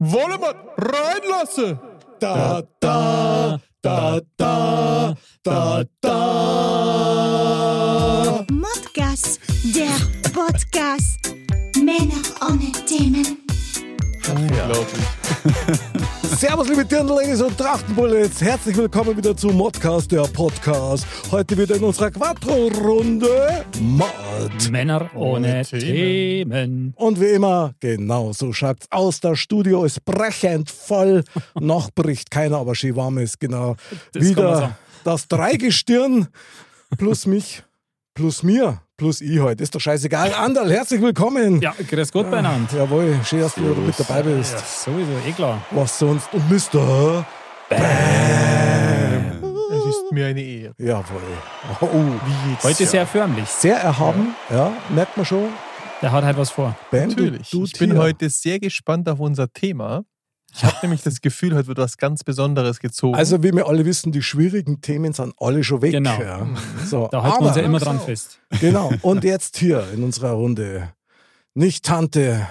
Wollen wir reinlassen? Da, da, da, da, da, da. Modcast, der Podcast. Männer ohne Themen. Unglaublich. Servus, liebe Dirndl-Ladies und Trachtenbullets. Herzlich willkommen wieder zu Modcast, der Podcast. Heute wieder in unserer Quattro-Runde Mod. Männer ohne, Ohne Themen. Themen. Und wie immer, genau so schaut's aus. Das Studio ist brechend voll. Noch bricht keiner, aber schön warm ist. Genau. Das wieder das Dreigestirn plus mich, plus mir, plus ich heute. Ist doch scheißegal. Anderl, herzlich willkommen. Ja, grüß Gott beieinander. Jawohl, schön, dass du wieder mit dabei bist. Ja, sowieso, eh klar. Was sonst? Und Mr. Es ist mir eine Ehre. Jawohl. Oh, Wie geht's? Heute sehr förmlich. sehr erhaben, ja, merkt man schon. Der hat halt was vor. Bam, Natürlich. Du, du ich bin heute sehr gespannt auf unser Thema. Ich habe nämlich das Gefühl, heute wird was ganz Besonderes gezogen. Also, wie wir alle wissen, die schwierigen Themen sind alle schon weg. Genau. Ja. So, Da halten wir uns ja immer dran fest. Genau. Und jetzt hier in unserer Runde. Nicht Tante,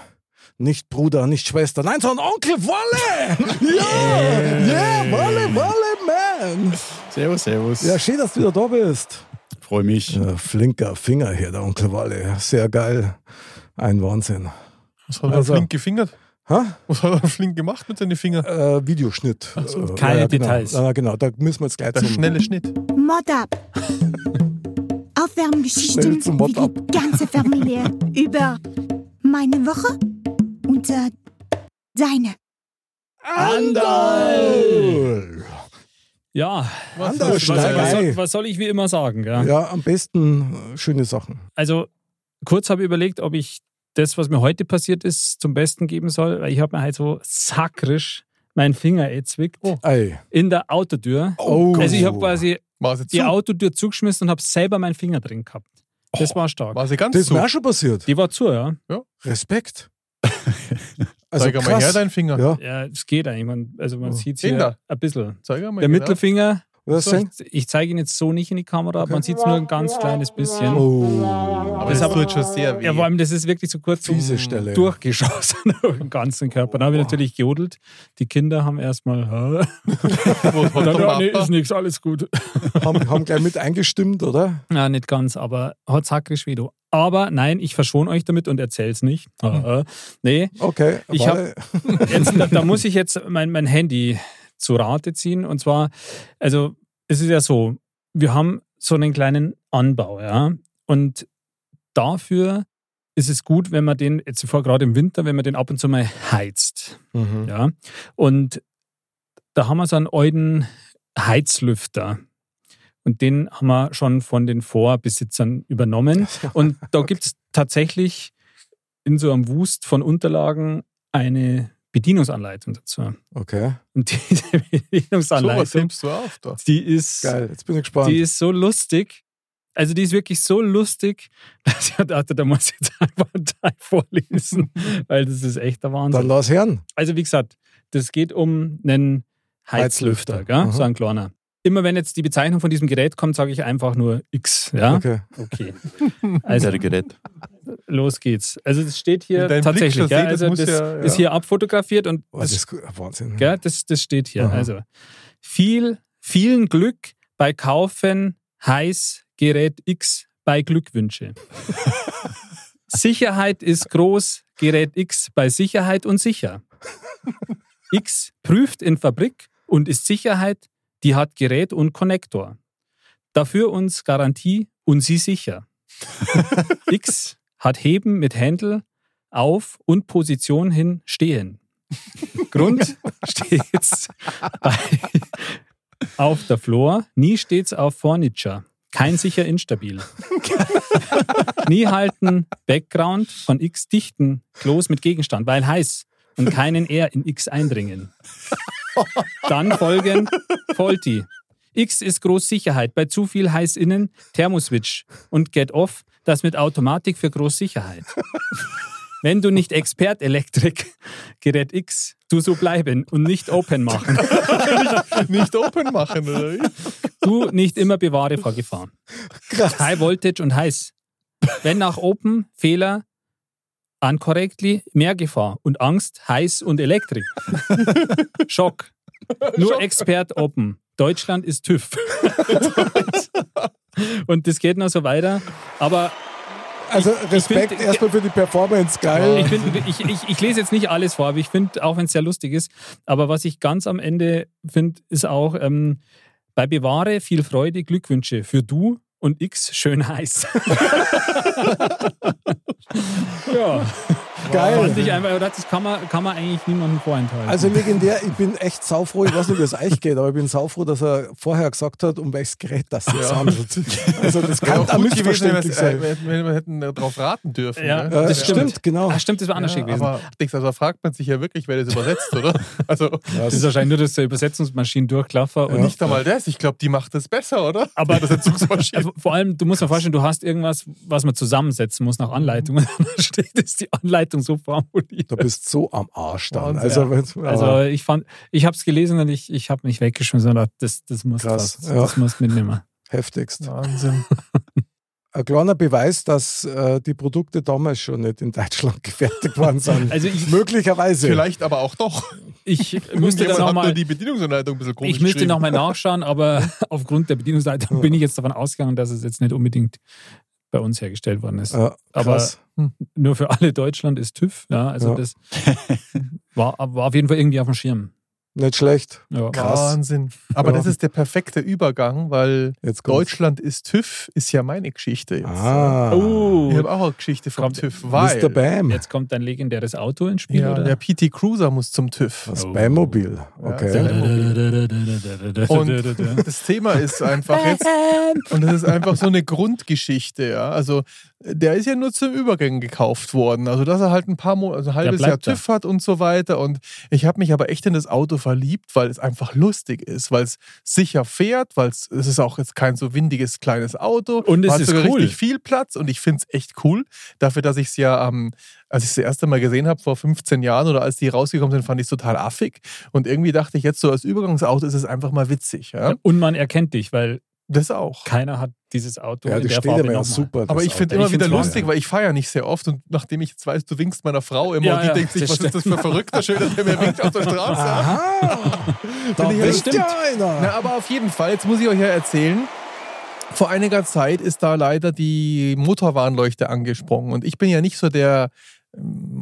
nicht Bruder, nicht Schwester, nein, sondern Onkel Wolle! Ja! Ja, Wolle, Wolle, man! servus, servus. Ja, schön, dass du wieder da bist. Freue mich. Ja, flinker Finger hier, der Onkel Wolle. Sehr geil. Ein Wahnsinn. Was hat er Also- flink gefingert? Ha? Was hat er flink gemacht mit seinen Fingern? Äh, Videoschnitt. so, Äh, keine genau. Details. Ja, genau, da müssen wir jetzt gleich Der zum schnelle Schnitt. Mod up. Aufwärmgeschichten zum Mod wie up. die ganze Familie über meine Woche und äh, deine. Andal! Ja, Andal, was, was, was soll ich wie immer sagen? Gell? Ja, am besten äh, schöne Sachen. Also, kurz habe ich überlegt, ob ich das, was mir heute passiert ist, zum Besten geben soll, weil ich habe mir halt so sakrisch meinen Finger erzwickt Ei. in der Autotür. Oh. Also, ich habe quasi die? Autotür zugeschmissen und habe selber meinen Finger drin gehabt. Das war stark. War sie ganz Das ist zu? mir auch schon passiert. Die war zu, ja. Respekt. Also Zeig mal her deinen Finger. Ja, Ja, es geht eigentlich. Man, also man Oh. sieht Den hier ein bisschen. Zeig mal Der genau. Mittelfinger, so, ich, ich zeige ihn jetzt so nicht in die Kamera, man sieht es nur ein ganz kleines bisschen. Oh, Aber das Das tut schon sehr weh. Ja, vor allem, das ist wirklich so kurz fiese Stelle. durchgeschossen durch den ganzen Körper. Dann habe ich natürlich gejodelt. Die Kinder haben erstmal, Dann, ja, nee, ist nichts, alles gut. haben, haben gleich mit eingestimmt, oder? Ja, nicht ganz, aber hat sakrisch weh. du. Aber nein, ich verschone euch damit und erzähl's nicht. Äh, nee, Okay. Ich warte. jetzt, da, da muss ich jetzt mein, mein Handy zu Rate ziehen. Und zwar, also es ist ja so, wir haben so einen kleinen Anbau, ja. Und dafür ist es gut, wenn man den, jetzt vor gerade im Winter, wenn man den ab und zu mal heizt. Mhm. Ja. Und da haben wir so einen alten Heizlüfter. Und den haben wir schon von den Vorbesitzern übernommen. Und da gibt es tatsächlich in so einem Wust von Unterlagen eine Bedienungsanleitung dazu. Okay. Und diese So, was Bedienungsanleitung, nimmst du auf da? die ist, Geil. Jetzt bin ich gespannt. die ist so lustig. Also die ist wirklich so lustig, dass ich dachte, da muss ich jetzt einfach einen Teil vorlesen, weil das ist echt der Wahnsinn. Dann lass hören. Also wie gesagt, das geht um einen Heizlüfter, Heizlüfter. so ein kleiner. Immer wenn jetzt die Bezeichnung von diesem Gerät kommt, sage ich einfach nur X. Ja? Okay. Okay. Also Gerät. Los geht's. Also das steht hier dein tatsächlich. das Also muss das ja- ist ja. hier abfotografiert und Oh, das das, ist gut. Wahnsinn. gell, das, das steht hier. Aha. Also viel, vielen Glück bei Kaufen heiß Gerät X bei Glückwünsche. Sicherheit ist groß, Gerät X bei Sicherheit und sicher. X prüft in Fabrik und ist Sicherheit, die hat Gerät und Konnektor. Dafür uns Garantie und sie sicher. X hat Heben mit Händel auf und Position hin stehen. Grund stets bei, auf der Floor, nie stets auf Furniture. Kein sicher instabil. Nie halten Background von X dichten Klos mit Gegenstand, weil heiß und keinen R in X eindringen. Dann folgen Faulty. X ist Großsicherheit, bei zu viel heiß innen Thermoswitch und Get Off, das mit Automatik für Großsicherheit. Wenn du nicht Expert Elektrik, Gerät X, du so bleiben und nicht open machen. Nicht open machen, oder wie? Du nicht immer bewahre vor Gefahr. Krass. High Voltage und heiß. Wenn nach Open Fehler uncorrectly, mehr Gefahr und Angst, heiß und Elektrik. Schock. Nur Expert Open. Deutschland ist TÜV. und das geht noch so weiter. Aber Also Respekt find- erstmal für die Performance, geil. ich, find, ich, ich, ich lese jetzt nicht alles vor, aber ich finde, auch wenn es sehr lustig ist, aber was ich ganz am Ende finde, ist auch, ähm, bei Bewahre viel Freude, Glückwünsche für du und X schön heiß. ja, Geil. fand ich einfach, das kann man, kann man eigentlich niemandem vorenthalten. Also legendär, ich bin echt saufroh, ich weiß nicht, wie es euch geht, aber ich bin saufroh, dass er vorher gesagt hat, um welches Gerät das jetzt handelt. Also das kann auch ein gut gewesen, wenn äh, sein. wenn wir hätten darauf raten dürfen. Ja, ne? Ja, das das stimmt, genau. ah, stimmt, das war anders Ja, gewesen. aber denkst, also, da fragt man sich ja wirklich, wer das übersetzt, oder? Also das ist wahrscheinlich nur, dass der Übersetzungsmaschinen durchklaffer und nicht einmal das. Ich glaube, die macht das besser, oder? Aber- die Übersetzungsmaschine. Also vor allem, du musst dir vorstellen, du hast irgendwas, was man zusammensetzen muss nach Anleitung. Und dann steht es die Anleitung so formuliert. Du bist so am Arsch dann. Wahnsinn. Also, wenn's- Also ich fand, ich habe es gelesen und ich, ich habe mich weggeschmissen und gedacht, das, das muss Krass, ja. das muss mitnehmen. heftigst. Wahnsinn. Ein kleiner Beweis, dass äh, die Produkte damals schon nicht in Deutschland gefertigt worden sind. Also ich, Möglicherweise. Vielleicht aber auch doch. ich müsste da Jemand noch mal, die Bedienungsanleitung ein bisschen komisch ich müsste geschrieben. noch mal nachschauen, aber aufgrund der Bedienungsleitung bin ich jetzt davon ausgegangen, dass es jetzt nicht unbedingt bei uns hergestellt worden ist. Ja, Aber- krass. Nur für alle Deutschland ist TÜV. Ja, also Ja. das war, war auf jeden Fall irgendwie auf dem Schirm. Nicht schlecht. Ja. Krass. Wahnsinn. Aber Ja. das ist der perfekte Übergang, weil. Deutschland ist TÜV, ist ja meine Geschichte jetzt. Ah, Oh, Ich habe auch eine Geschichte vom Kommt- TÜV, weil Mr. Bam. jetzt kommt dein legendäres Auto ins Spiel, ja, oder? der PT Cruiser muss zum TÜV. Das Oh. Bam-Mobil. Okay. sehr Und das Thema ist einfach jetzt, und das ist einfach so eine Grundgeschichte, ja. Also der ist ja nur zum Übergang gekauft worden. Also dass er halt ein paar Monate, also ein halbes Jahr da. TÜV hat und so weiter. Und ich habe mich aber echt in das Auto verliebt, weil es einfach lustig ist, weil es sicher fährt, weil es es ist auch jetzt kein so windiges kleines Auto. Und es ist sogar cool. richtig viel Platz und ich finde es echt cool. Dafür, dass ich es ja, ähm, als ich es das erste Mal gesehen habe, vor 15 Jahren oder als die rausgekommen sind, fand ich es total affig. Und irgendwie dachte ich jetzt so als Übergangsauto ist es einfach mal witzig. Ja? Und man erkennt dich, weil Das auch. keiner hat dieses Auto Ja, das der steht Farbe ja super. Aber das ich finde immer Ich wieder lustig, ja. weil ich feiere nicht sehr oft und nachdem ich jetzt weiß, du winkst meiner Frau immer Ja, und die ja, denkt sich, das was ist das für ein verrückter Schöner, der mir winkt auf der Straße. Aha! da ich- wisst stimmt. ja einer. Na, aber auf jeden Fall, jetzt muss ich euch ja erzählen, vor einiger Zeit ist da leider die Motorwarnleuchte angesprungen und ich bin ja nicht so der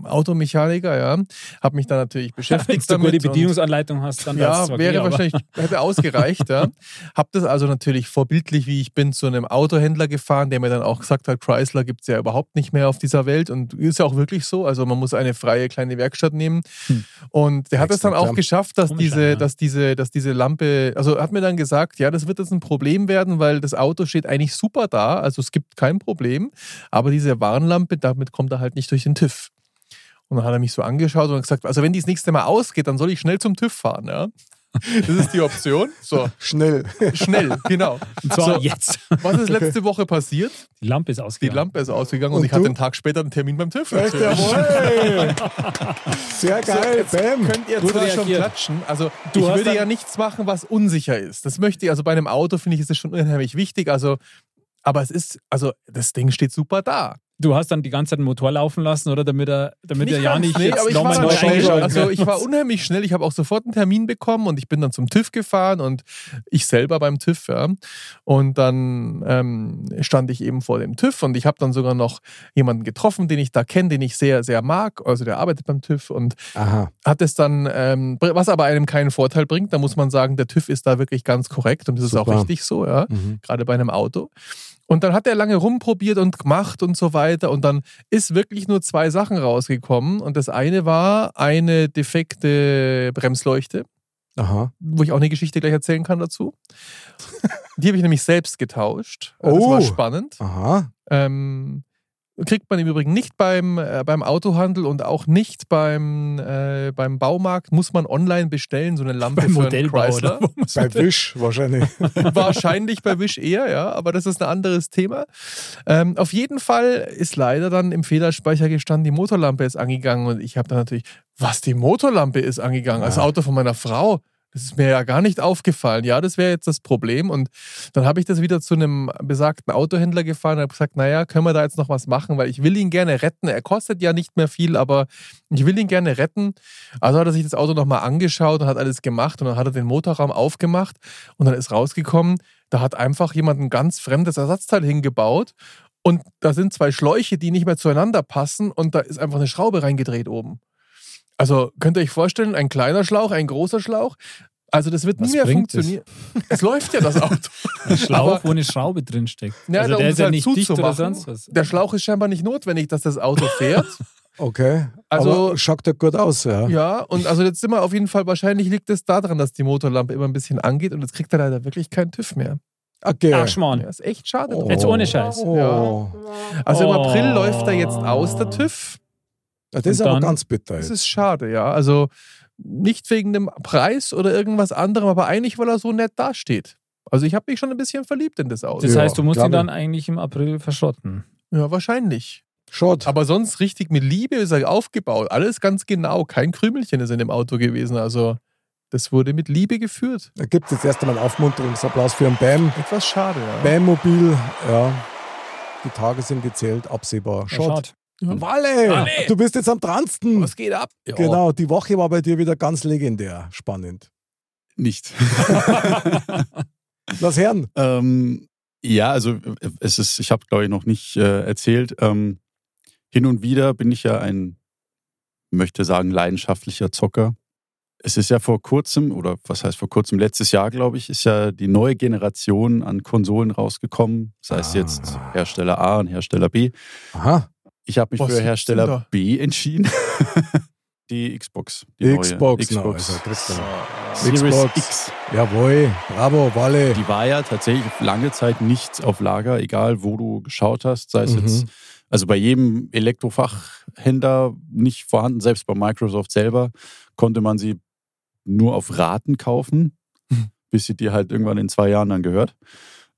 Automechaniker, ja, habe mich da natürlich Wenn beschäftigt du gute damit. und- Bedienungsanleitung hast, dann ja, wäre okay, wahrscheinlich, hätte ausgereicht, ja. Hab das also natürlich vorbildlich, wie ich bin, zu einem Autohändler gefahren, der mir dann auch gesagt hat, Chrysler gibt es ja überhaupt nicht mehr auf dieser Welt und ist ja auch wirklich so. Also man muss eine freie kleine Werkstatt nehmen. Hm. Und der hat es dann auch geschafft, dass Komisch, diese, ja. dass diese, dass diese Lampe, also hat mir dann gesagt, ja, das wird jetzt ein Problem werden, weil das Auto steht eigentlich super da, also es gibt kein Problem, aber diese Warnlampe, damit kommt er halt nicht durch den TÜV. Und dann hat er mich so angeschaut und gesagt, also wenn die das nächste Mal ausgeht, dann soll ich schnell zum TÜV fahren, ja. Das ist die Option. So, Schnell. schnell, genau. Und zwar So, jetzt. was ist letzte Woche passiert? Die Lampe ist Die ausgegangen. Lampe ist ausgegangen und, Und ich hatte du? einen Tag später einen Termin beim TÜV. Echt, jawohl. Sehr So, geil. jetzt Bam. könnt ihr Gut zwar schon klatschen. Also Du ich würde ja nichts machen, was unsicher ist. Das möchte ich, also bei einem Auto finde ich, ist es schon unheimlich wichtig. Also, aber es ist, also das Ding steht super da. Du hast dann die ganze Zeit den Motor laufen lassen, oder? Damit er, damit er ja nicht nee, jetzt nochmal neu schnell. also ich war unheimlich schnell. Ich habe auch sofort einen Termin bekommen und ich bin dann zum TÜV gefahren und ich selber beim TÜV. Ja. Und dann ähm, stand ich eben vor dem TÜV und ich habe dann sogar noch jemanden getroffen, den ich da kenne, den ich sehr, sehr mag. Also der arbeitet beim TÜV und Aha. hat es dann, ähm, was aber einem keinen Vorteil bringt, da muss man sagen, der TÜV ist da wirklich ganz korrekt und das ist auch Super. richtig so, ja, Mhm. gerade bei einem Auto. Und dann hat er lange rumprobiert und gemacht und so weiter und dann ist wirklich nur zwei Sachen rausgekommen und das eine war eine defekte Bremsleuchte, Aha. wo ich auch eine Geschichte gleich erzählen kann dazu. Die habe ich nämlich selbst getauscht. Das Oh. war spannend. Aha. Ähm, kriegt man im Übrigen nicht beim, äh, beim Autohandel und auch nicht beim, äh, beim Baumarkt. Muss man online bestellen, so eine Lampe Beim für einen Chrysler. Bei Wisch wahrscheinlich. Wahrscheinlich bei Wish eher, ja, aber das ist ein anderes Thema. Ähm, auf jeden Fall ist leider dann im Fehlerspeicher gestanden, die Motorlampe ist angegangen und ich habe dann natürlich, was die Motorlampe ist angegangen, als Ja. Auto von meiner Frau. Das ist mir ja gar nicht aufgefallen. Ja, das wäre jetzt das Problem. Und dann habe ich das wieder zu einem besagten Autohändler gefahren und habe gesagt, naja, können wir da jetzt noch was machen, weil ich will ihn gerne retten. Er kostet ja nicht mehr viel, aber ich will ihn gerne retten. Also hat er sich das Auto nochmal angeschaut und hat alles gemacht und dann hat er den Motorraum aufgemacht und dann ist rausgekommen, da hat einfach jemand ein ganz fremdes Ersatzteil hingebaut und da sind zwei Schläuche, die nicht mehr zueinander passen und da ist einfach eine Schraube reingedreht oben. Also könnt ihr euch vorstellen, ein kleiner Schlauch, ein großer Schlauch. Also das wird Was nie mehr funktionieren. Es läuft ja das Auto. Ein Schlauch, Aber- wo eine Schraube drinsteckt. Ja, also da, der ist ja halt nicht dicht oder sonst was. Der Schlauch ist scheinbar nicht notwendig, dass das Auto fährt. Okay. Also- aber schaut ja gut aus, ja. ja, und also jetzt sind wir auf jeden Fall, wahrscheinlich liegt es daran, dass die Motorlampe immer ein bisschen angeht und jetzt kriegt er leider wirklich keinen TÜV mehr. Okay. Ach, Schmarrn. Ja, ist echt schade. Oh. Jetzt ohne Scheiß. Oh. Also im Oh. April läuft er jetzt aus, der TÜV. Ja, das ist Und aber dann- ganz bitter. Das jetzt. ist schade, ja. Also nicht wegen dem Preis oder irgendwas anderem, aber eigentlich, weil er so nett dasteht. Also ich habe mich schon ein bisschen verliebt in das Auto. Das heißt, du musst ihn dann eigentlich im April verschrotten. Ja, wahrscheinlich. Schade. Aber sonst richtig mit Liebe ist er aufgebaut. Alles ganz genau. Kein Krümelchen ist in dem Auto gewesen. Also das wurde mit Liebe geführt. Da gibt es jetzt erst einmal einen Aufmunterungsapplaus für ein BAM. Etwas schade, ja. BAM-Mobil, ja. Die Tage sind gezählt, absehbar. Ja, Schade. Ja. Walle, Walle! du bist jetzt am dransten. Was geht ab? Ja. Genau, die Woche war bei dir wieder ganz legendär spannend. Nicht. Lass hören. ähm, ja, also es ist, ich habe glaube ich noch nicht äh, erzählt. Ähm, hin und wieder bin ich ja ein, möchte sagen, leidenschaftlicher Zocker. Es ist ja vor kurzem, oder was heißt vor kurzem, letztes Jahr, glaube ich, ist ja die neue Generation an Konsolen rausgekommen. Sei es Ah. jetzt Hersteller A und Hersteller B. Aha, Ich habe mich Was für Hersteller? B entschieden. die Xbox. Die neue Xbox, na, Xbox. also. Series Xbox. X. Jawohl, bravo, Walle. Die war ja tatsächlich lange Zeit nicht auf Lager, egal wo du geschaut hast, sei es Mhm. jetzt, also bei jedem Elektrofachhändler nicht vorhanden, selbst bei Microsoft selber konnte man sie nur auf Raten kaufen, Mhm. bis sie dir halt irgendwann in zwei Jahren dann gehört.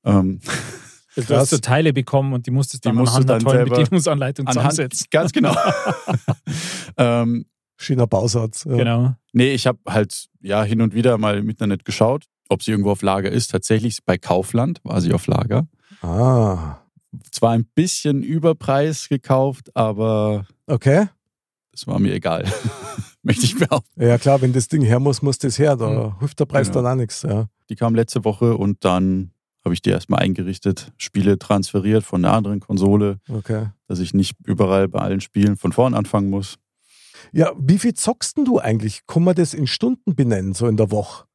Ähm, Du hast so Teile bekommen und die musstest Die dann musst du anhand der dann tollen selber Bedienungsanleitung anhand, zusammensetzen. ganz genau. ähm, Schöner Bausatz. Ja. Genau. Nee, ich habe halt ja hin und wieder mal im Internet geschaut, ob sie irgendwo auf Lager ist. Tatsächlich bei Kaufland war sie auf Lager. Ah, Zwar ein bisschen Überpreis gekauft, aber okay. das war mir egal. Möchte ich behaupten. Ja klar, wenn das Ding her muss, muss das her. Da Mhm. hilft der Preis Genau. dann auch nichts. Ja. Die kam letzte Woche und dann habe ich die erstmal eingerichtet, Spiele transferiert von einer anderen Konsole, Okay. dass ich nicht überall bei allen Spielen von vorn anfangen muss. Ja, wie viel zockst denn du eigentlich? Kann man das in Stunden benennen, so in der Woche?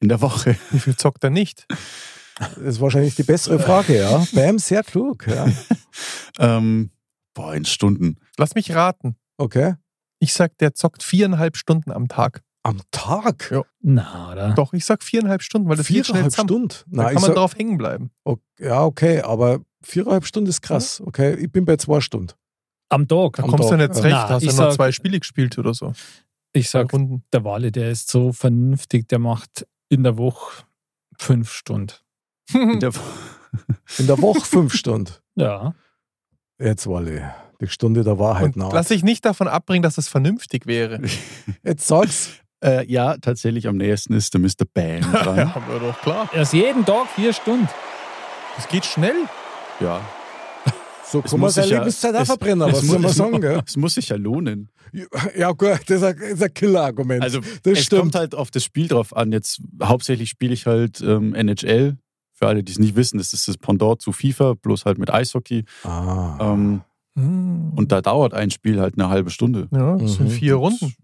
In der Woche. Wie viel zockt er nicht? Das ist wahrscheinlich die bessere Frage, ja. Bam, sehr klug. Ja. Ähm, boah, in Stunden. Lass mich raten. Okay. Ich sag, der zockt viereinhalb Stunden am Tag. Am Tag? Ja. Na, oder? Doch, ich sag viereinhalb Stunden, weil das Viereinhalb zusammen. Stunden? Da Nein, kann man sag, drauf hängen bleiben. okay, ja, okay, aber viereinhalb Stunden ist krass. Okay, ich bin bei zwei Stunden. Am Tag. Da Am kommst du Tag, nicht ja. recht. Na, hast du ich ja noch sag- zwei Spiele gespielt oder so. Ich Zwei sag, der Wale, der ist so vernünftig, der macht in der Woche fünf Stunden. In der In der Woche fünf Stunden. Ja. Jetzt, Walle, die Stunde der Wahrheit Und nach. lass dich nicht davon abbringen, dass das vernünftig wäre. Jetzt sag's. Äh, ja, tatsächlich am nächsten ist der Mr. Bam dran. ja, haben wir doch klar. Erst jeden Tag vier Stunden. Das geht schnell. ja. So Es kann man muss seine sich ja- Lebenszeit auch es- verbrennen, was muss- soll man es sagen? Gell? Es muss sich ja lohnen. Ja, gut, das ist ein, ein Killer-Argument. Also das es stimmt. kommt halt auf das Spiel drauf an. Jetzt hauptsächlich spiele ich halt ähm, NHL. Für alle, die es nicht wissen, das ist das Pendant zu FIFA, bloß halt mit Eishockey. ah. Ähm, Hm. und da dauert ein Spiel halt eine halbe Stunde. ja, das sind Mhm. vier Runden.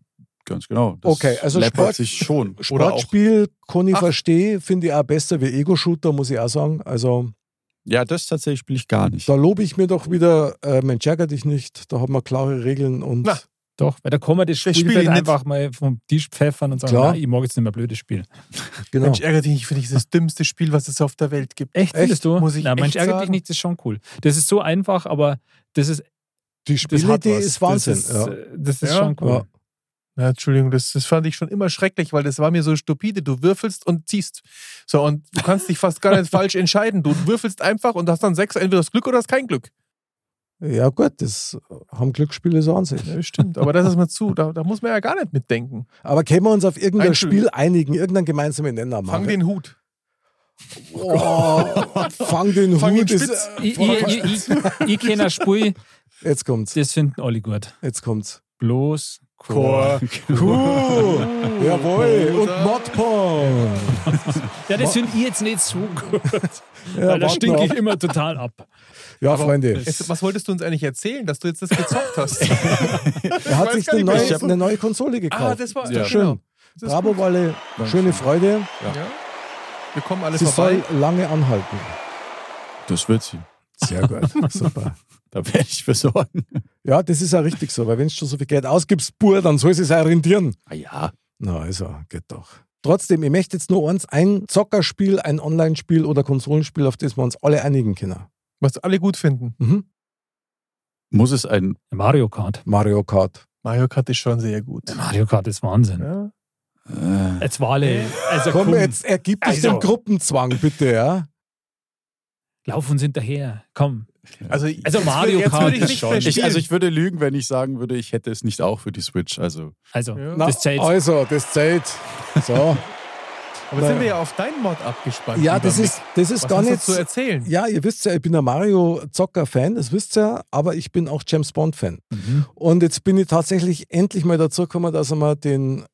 Ganz genau. Das Okay, also Sport- sich schon. Sportspiel kann ich verstehen, finde ich auch besser wie Ego-Shooter, muss ich auch sagen. Also Ja, das tatsächlich spiele ich gar nicht. da lobe ich mir doch wieder, äh, Mensch, ärger dich nicht, da hat man klare Regeln und Na. Doch, weil da kann man das spiel ich nicht. einfach mal vom Tisch pfeffern und sagen, Klar. nein, ich mag jetzt nicht mehr blödes Spiel. genau. Mensch, ärgere dich nicht, finde ich das dümmste Spiel, was es auf der Welt gibt. Echt, Echt? findest du? Muss ich Nein, Mensch, echt ärgert dich nicht, das ist schon cool. Das ist so einfach, aber das ist, Die Spielidee ist Wahnsinn. Das ist, ja. das ist Ja. schon cool. Ja. Ja, Entschuldigung, das, das fand ich schon immer schrecklich, weil das war mir so stupide. Du würfelst und ziehst. So, und du kannst dich fast gar nicht falsch entscheiden. Du würfelst einfach und hast dann sechs, entweder das Glück oder das kein Glück. Ja, gut, das haben Glücksspiele so an sich. Ja, stimmt. Aber das ist mal zu. Da, da muss man ja gar nicht mitdenken. Aber können wir uns auf irgendein Ein Spiel. Einigen, irgendeinen gemeinsamen Nenner machen? Fang den Hut. oh, fang den Fang Hut. Ist, äh, Ich, ich, ich, ich, ich kenne ein Spiel, jetzt kommt's. das finden alle gut. Jetzt kommt's. Bloß Chor. Cool. Jawohl. Und Modporn. Ja, das finde ich jetzt nicht so gut. Ja, weil da stinke ich immer total ab. Ja, Freunde. Jetzt, was wolltest du uns eigentlich erzählen, dass du jetzt das gezockt hast? Er hat sich eine neue, eine neue Konsole gekauft. ah, das war Ist doch ja. schön. Genau. Das ist Bravo. Walle. Schöne Freude. Ja. Wir kommen alle Sie vorbei. soll lange anhalten. Das wird sie. Sehr gut. Super. Da werde ich für sorgen. Ja, das ist ja richtig so, weil wenn du schon so viel Geld ausgibst, pur, dann soll es auch rentieren. Ah ja. Na, also, geht doch. Trotzdem, ich möchte jetzt nur eins, ein Zockerspiel, ein Online-Spiel oder Konsolenspiel, auf das wir uns alle einigen können. Was alle gut finden. Mhm. Muss es ein. Mario Kart. Mario Kart. Mario Kart ist schon sehr gut. Mario Kart ist Wahnsinn. Ja. Äh, Jetzt war alle. Also Komm, komm, jetzt ergib dich Also. dem Gruppenzwang, bitte, ja? lauf uns hinterher. Komm. Also, Also Mario Kart würde ich ist nicht schon- ich, also ich würde lügen, wenn ich sagen würde, ich hätte es nicht auch für die Switch. Also Also, Ja. Na, das zählt. Also, das zählt. So. Aber sind wir ja auf deinen Mod abgespannt. ja, das ist, das ist Was gar nicht. zu erzählen. Ja, ihr wisst ja, ich bin ein Mario-Zocker-Fan, das wisst ihr ja, aber ich bin auch James Bond-Fan. Mhm. Und jetzt bin ich tatsächlich endlich mal dazu gekommen, dass ich mir den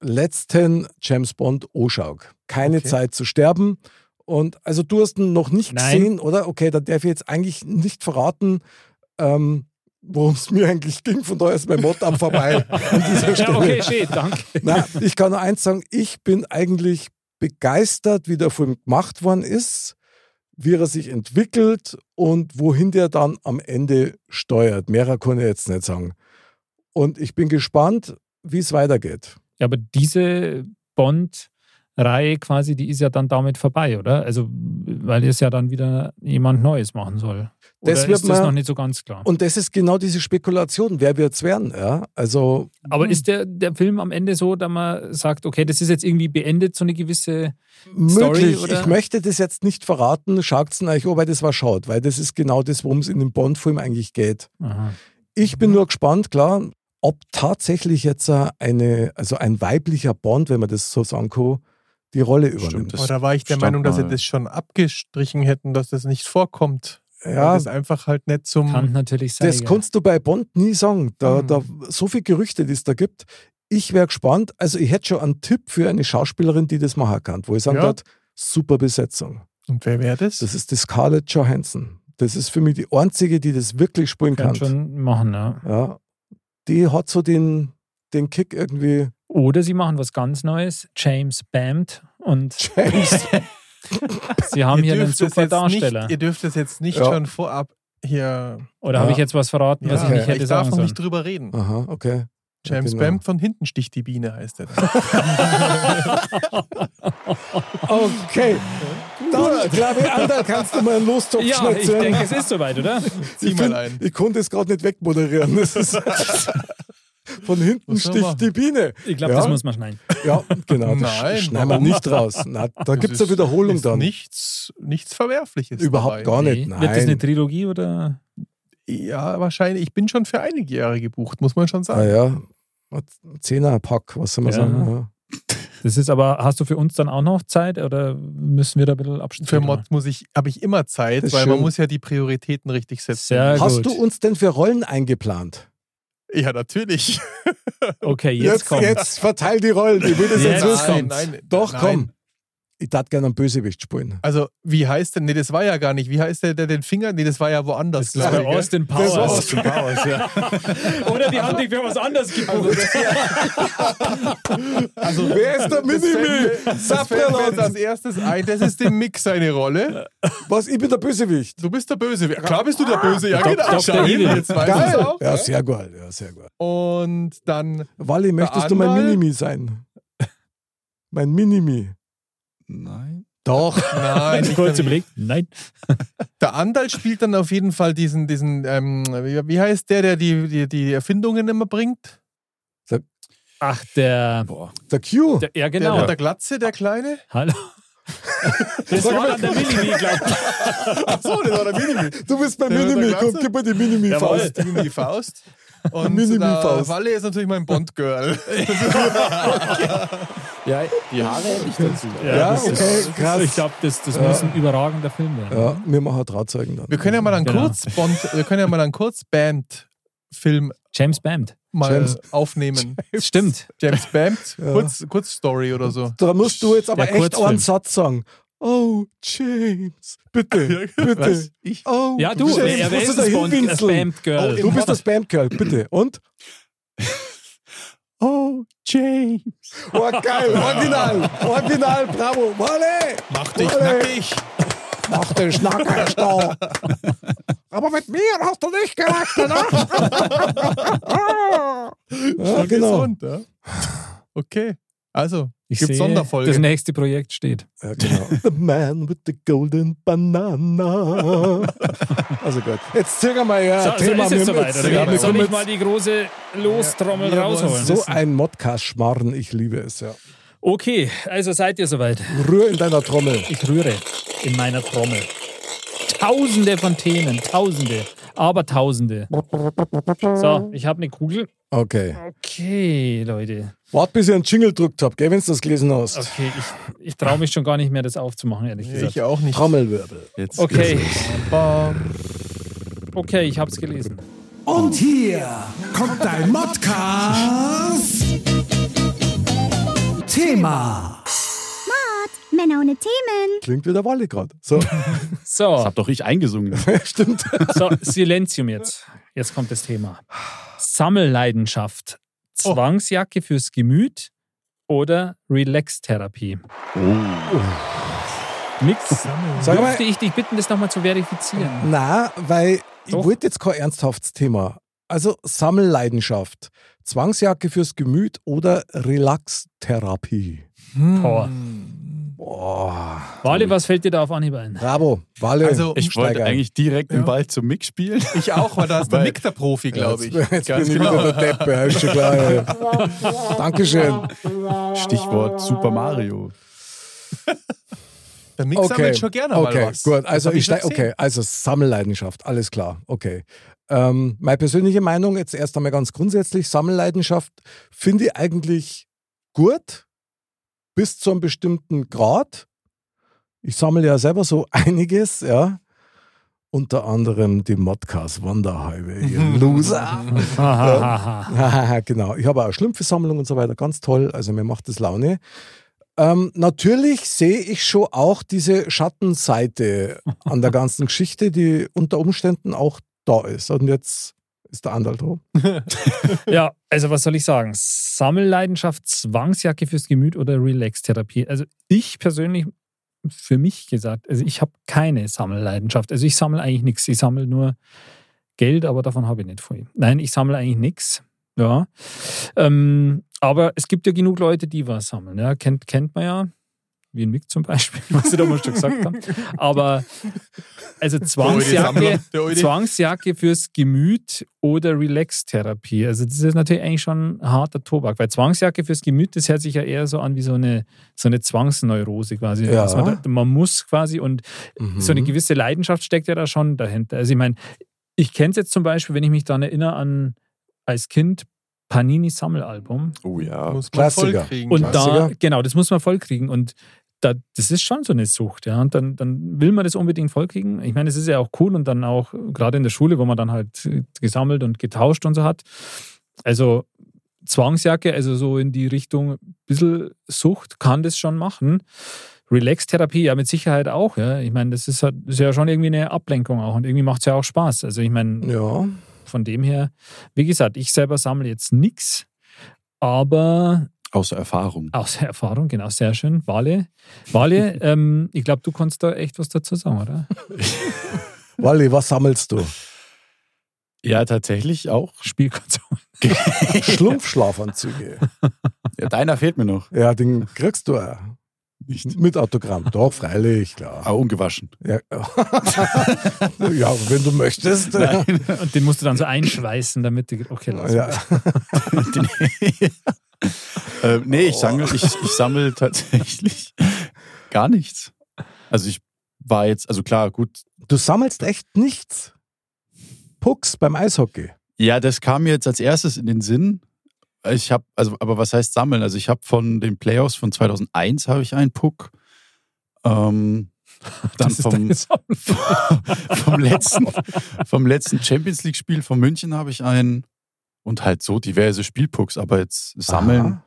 letzten James Bond anschaue. Keine Okay. Zeit zu sterben. Und also du hast ihn noch nicht Nein. gesehen, oder? Okay, da darf ich jetzt eigentlich nicht verraten, ähm, worum es mir eigentlich ging. Von daher ist mein Mod am vorbei an dieser Ja, okay, schön, danke. Na, ich kann nur eins sagen, ich bin eigentlich begeistert, wie der Film gemacht worden ist, wie er sich entwickelt und wohin der dann am Ende steuert. Mehrer kann ich jetzt nicht sagen. Und ich bin gespannt, wie es weitergeht. Ja, aber diese Bond-Reihe quasi, die ist ja dann damit vorbei, oder? Also, weil es ja dann wieder jemand Neues machen soll. Oder Das wird ist das man- noch nicht so ganz klar? Und das ist genau diese Spekulation. Wer wird es werden? Ja? Also, Aber ist der, der Film am Ende so, dass man sagt, okay, das ist jetzt irgendwie beendet, so eine gewisse. Story, möglich. oder? Ich möchte das jetzt nicht verraten. Schaut es euch weil das war schaut. Weil das ist genau das, worum es in dem Bond-Film eigentlich geht. Aha. Ich bin nur gespannt, klar, ob tatsächlich jetzt eine, also ein weiblicher Bond, wenn man das so sagen kann, die Rolle übernimmt. das Aber da war ich der Meinung, dass sie das schon abgestrichen hätten, dass das nicht vorkommt. Ja, das einfach halt nicht zum. Kann natürlich sein. das ja. kannst du bei Bond nie sagen. Da, Mhm. da so viele Gerüchte, die es da gibt. Ich wäre gespannt. Also ich hätte schon einen Tipp für eine Schauspielerin, die das machen kann, wo ich sagen Ja. würde, super Besetzung. Und wer wäre das? Das ist die Scarlett Johansson. Das ist für mich die einzige, die das wirklich spielen Kann kann. schon machen, ja. Ja, die hat so den, den Kick irgendwie. Oder sie machen was ganz Neues, James Bammed und James. sie haben Ihr hier einen super Darsteller. Nicht, ihr dürft das jetzt nicht Ja. schon vorab hier. Oder Ja. habe ich jetzt was verraten, was Ja, ich nicht hätte ich darf sagen noch sollen? nicht drüber reden. Aha, okay. James genau. Bam von hinten sticht die Biene, heißt er. Okay. Dann, glaube ich, Ander, kannst du mal einen Lostopf Ja, ich schnetzeln? denke, es ist soweit, oder? Zieh ich, mal find, ein. ich konnte es gerade nicht wegmoderieren. Das ist Von hinten man sticht die Biene. Ich glaube, Ja. das muss man schneiden. Ja, genau. Das Nein, schneiden wir nicht raus. Na, da gibt es eine Wiederholung ist dann. Nichts, nichts Verwerfliches. Überhaupt dabei. gar nicht. Nee. Wird das eine Nein. Trilogie oder? Ja, wahrscheinlich. Ich bin schon für einige Jahre gebucht, muss man schon Ah sagen. ja. Zehnerpack, was soll man Ja. sagen? Ja. Das ist aber, hast du für uns dann auch noch Zeit oder müssen wir da ein bisschen Abstand Für? Mod muss ich, habe ich immer Zeit, weil man schön. muss ja die Prioritäten richtig setzen. Sehr Hast gut. du uns denn für Rollen eingeplant? Ja, natürlich. Okay, jetzt, jetzt, kommt. jetzt verteil die Rollen. Ich will das Jetzt jetzt wissen. kommt's. Doch, nein. komm. Ich darf gerne einen Bösewicht spielen. Also, wie heißt denn? Nee, das war ja gar nicht. Wie heißt der, der den Finger? Nee, das war ja woanders. Das war? Austin Das war Powers. Austin Powers, ja. Oder die haben dich für was anderes gebucht. Also, Wer ist der Minimi? Das fällt mir jetzt Sapperland. als erstes ein. Das ist dem Mix seine Rolle. Was? Ich bin der Bösewicht. Du bist der Böse. Klar bist du der Böse. Ja, genau. Dr. Jetzt Geil. auch. Ja, Ja, sehr gut. Ja, sehr gut. Und dann Wally, möchtest du mein? Minimi sein? Mein Minimi. Nein. Doch. Nein, nicht Kurz der, überlegt. Nein. der Andal spielt dann auf jeden Fall diesen, diesen ähm, wie, wie heißt der, der die, die, die Erfindungen immer bringt? Ach, der. Boah. Der Q. der ja, Der genau. mit der Glatze, der Kleine? Hallo. Das war dann der Minimi, glaube ich. Achso, das war der Minimi. Du bist bei Der der Minimi, komm, gib mir die Minimi-Faust. Die Minimi-Faust. Und Minimi-Faust. der Walle ist natürlich mein Bond-Girl. Ja, die Haare hätte ich dazu. Ja, das ist- okay, krass. Ich glaube, das, das muss ein überragender Film werden. Ja, wir machen Trauzeugen dann. Wir können ja mal einen Genau. kurz Bond, wir können ja mal einen kurz Band-Film James Band. mal James- aufnehmen. Stimmt. James Band, Ja. kurz, kurz Story oder so. Da musst du jetzt aber Ja, echt einen Satz sagen. Oh, James, bitte, bitte. Was? Ich? Oh, Ja, du, James, er ist das Bond, das hinwinseln. Band Girl. Du bist das Bandgirl, bitte. Und? Oh, James. Oh, geil, original, original, bravo. Wolle, Mach dich Wolle. nackig. Mach den Schnacker da. Aber mit mir hast du nicht gerechnet, ne? ja, genau. Gesund, ja? Okay, also, Ich gibt sehe, Sonderfolge. das nächste Projekt steht. Ja, genau. The man with the golden banana. Also gut. Jetzt zögern wir ja. So, so Thema ist es soweit, jetzt- oder? Soll ich mal die große Lostrommel Ja, rausholen? So ein Modcast-Schmarren, ich liebe es, ja. Okay, also seid ihr soweit. Rühr in deiner Trommel. Ich rühre in meiner Trommel. Tausende von Themen, tausende, aber tausende. So, ich habe eine Kugel. Okay. Okay, Leute. Wart, bis ihr einen Jingle gedruckt habt, gell, wenn du das gelesen hast. Okay, ich, ich traue mich schon gar nicht mehr, das aufzumachen, ehrlich gesagt. ich auch nicht. Trommelwirbel. Jetzt Okay, okay, ich habe es gelesen. Und hier kommt dein Modcast. Thema. Männer ohne Themen. Klingt wie der Walle gerade. So, So, hab doch ich eingesungen. stimmt. so, Silenzium jetzt. Jetzt kommt das Thema. Sammelleidenschaft. Zwangsjacke fürs Gemüt oder Relax-Therapie? Mix. Sag mal, Dürfte ich dich bitten, das nochmal zu verifizieren? na, weil ich Doch. wollte jetzt kein ernsthaftes Thema. Also Sammelleidenschaft, Zwangsjacke fürs Gemüt oder Relaxtherapie. Boah. Boah. Wale, was fällt dir da auf Anhieb ein? Bravo, Walle. Also, Ich wollte eigentlich direkt Ja. den Ball zum Mix spielen. Ich auch, weil da ist der Nick der Profi, glaube ich. Jetzt, jetzt Ganz bin ich genau. wieder der Depp, ja, ist schon klar. ey. Dankeschön. Stichwort Super Mario. Der Nick sammelt schon gerne okay, mal was. gut. Also ich steig, okay, also Sammelleidenschaft, alles klar. Okay. Ähm, meine persönliche Meinung jetzt erst einmal ganz grundsätzlich: Sammelleidenschaft finde ich eigentlich gut bis zu einem bestimmten Grad. Ich sammle ja selber so einiges, ja. Unter anderem die Modcast Wanderhalbe, ihr Loser. Haha, genau. Ich habe auch Schlümpfe-Sammlung und so weiter. Ganz toll. Also mir macht das Laune. Ähm, natürlich sehe ich schon auch diese Schattenseite an der ganzen Geschichte, die unter Umständen auch da ist. Und jetzt ist der Andal dran. Ja, also was soll ich sagen? Sammelleidenschaft, Zwangsjacke fürs Gemüt oder Relax-Therapie? Also ich persönlich, für mich gesagt, also ich habe keine Sammelleidenschaft. Also ich sammle eigentlich nichts. Ich sammle nur Geld, aber davon habe ich nicht viel. Nein, ich sammle eigentlich nichts. Ja. Ähm, aber es gibt ja genug Leute, die was sammeln. Ja. Kennt, kennt man ja. Wie ein Mick zum Beispiel, was ich damals schon gesagt habe. Aber also Zwangsjacke. Zwangsjacke fürs Gemüt oder Relax-Therapie. Also das ist natürlich eigentlich schon ein harter Tobak, weil Zwangsjacke fürs Gemüt, das hört sich ja eher so an wie so eine, so eine Zwangsneurose quasi. Ja. Also man, man muss quasi und so eine Mhm. gewisse Leidenschaft steckt ja da schon dahinter. Also ich meine, ich kenne es jetzt zum Beispiel, wenn ich mich daran erinnere an als Kind Panini-Sammelalbum. Oh ja. Muss man Klassiker. voll kriegen. Und Klassiker. da, genau, das muss man vollkriegen. Und da, das ist schon so eine Sucht, ja. Und dann, dann will man das unbedingt vollkriegen. Ich meine, es ist ja auch cool und dann auch gerade in der Schule, wo man dann halt gesammelt und getauscht und so hat. Also Zwangsjacke, also so in die Richtung ein bisschen Sucht kann das schon machen. Relax-Therapie, ja, mit Sicherheit auch, ja. Ich meine, das ist, halt, ist ja schon irgendwie eine Ablenkung auch und irgendwie macht es ja auch Spaß. Also ich meine, Ja. von dem her, wie gesagt, ich selber sammle jetzt nichts, aber Außer Erfahrung. aus Erfahrung, genau, sehr schön. Wale, Wale ähm, ich glaube, du kannst da echt was dazu sagen, oder? Wally, was sammelst du? Ja, tatsächlich auch. Spielkonsolen. Schlumpfschlafanzüge. Ja, deiner fehlt mir noch. Ja, den kriegst du ja. Nicht. Mit Autogramm. Doch, freilich, klar. Aber ungewaschen. Ja, ja wenn du möchtest. Und den musst du dann so einschweißen, damit die. Okay, lass Ja. Äh, nee, ich sammle, ich, ich sammle tatsächlich gar nichts. Also ich war jetzt, also klar, gut. Du sammelst echt nichts. Pucks beim Eishockey. Ja, das kam mir jetzt als erstes in den Sinn. Ich habe, also, aber was heißt sammeln? Also ich habe von den Playoffs von 2001 habe ich einen Puck. Ähm, dann vom, vom letzten, vom letzten Champions League Spiel von München habe ich einen und halt so diverse Spielpucks, aber jetzt sammeln. Aha.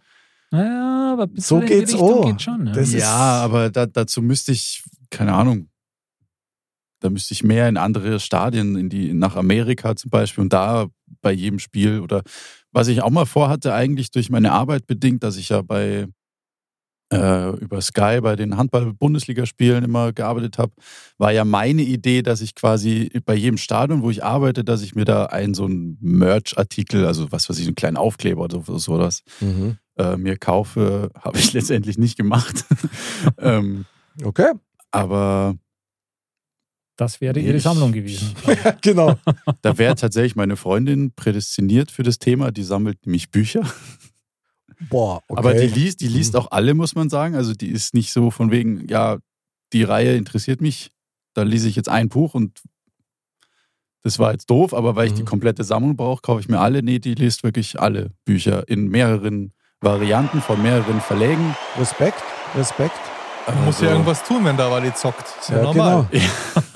Naja, aber So geht's Richtung auch. Geht schon, ne? Das ist- ja, aber da, dazu müsste ich, keine Ahnung, da müsste ich mehr in andere Stadien, in die, nach Amerika zum Beispiel und da bei jedem Spiel oder was ich auch mal vorhatte, eigentlich durch meine Arbeit bedingt, dass ich ja bei äh, über Sky bei den Handball-Bundesligaspielen immer gearbeitet habe, war ja meine Idee, dass ich quasi bei jedem Stadion, wo ich arbeite, dass ich mir da einen so einen Merch-Artikel, also was weiß ich, einen kleinen Aufkleber oder so, sowas, Mhm. äh, mir kaufe, habe ich letztendlich nicht gemacht. ähm, Okay, aber Das wäre ihre Ich- Sammlung gewesen. genau. da wäre tatsächlich meine Freundin prädestiniert für das Thema. Die sammelt nämlich Bücher. Boah, okay. Aber die liest, die liest Mhm. auch alle, muss man sagen. Also die ist nicht so von wegen, ja, die Reihe interessiert mich. Da lese ich jetzt ein Buch und das war jetzt doof, aber weil ich die Mhm. komplette Sammlung brauche, kaufe ich mir alle. Nee, die liest wirklich alle Bücher in mehreren Varianten von mehreren Verlägen. Respekt, Respekt. Man muss ja Also- irgendwas tun, wenn der Wally zockt. Ist ja, Ja, normal. genau.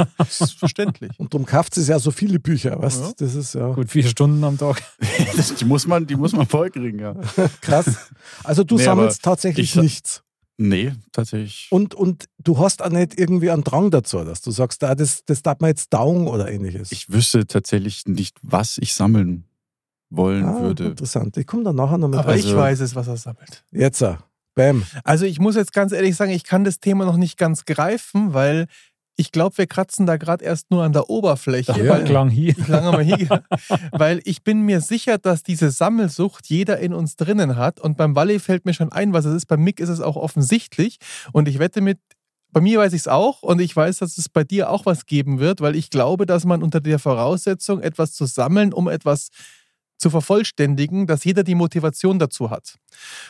Das ist verständlich. Und darum kauft es ja so viele Bücher, weißt Ja. Das ist ja Gut, vier Stunden am Tag. Das, die, muss man, die muss man vollkriegen, ja. krass. Also du Nee, sammelst tatsächlich ich- nichts. Nee, tatsächlich. Und, und du hast auch nicht irgendwie einen Drang dazu, dass du sagst, ah, das, das darf man jetzt down oder ähnliches. Ich wüsste tatsächlich nicht, was ich sammeln wollen ah, würde. Interessant. Ich komme dann nachher noch mit Aber rein. ich Also- weiß es, was er sammelt. Jetzt, äh, bam. Also ich muss jetzt ganz ehrlich sagen, ich kann das Thema noch nicht ganz greifen, weil ich glaube, wir kratzen da gerade erst nur an der Oberfläche. Ja, weil, Klang hier. Ich lange mal hier, weil ich bin mir sicher, dass diese Sammelsucht jeder in uns drinnen hat. Und beim Wally fällt mir schon ein, was es ist. Beim Mick ist es auch offensichtlich. Und ich wette mit, bei mir weiß ich es auch und ich weiß, dass es bei dir auch was geben wird, weil ich glaube, dass man unter der Voraussetzung, etwas zu sammeln, um etwas zu vervollständigen, dass jeder die Motivation dazu hat.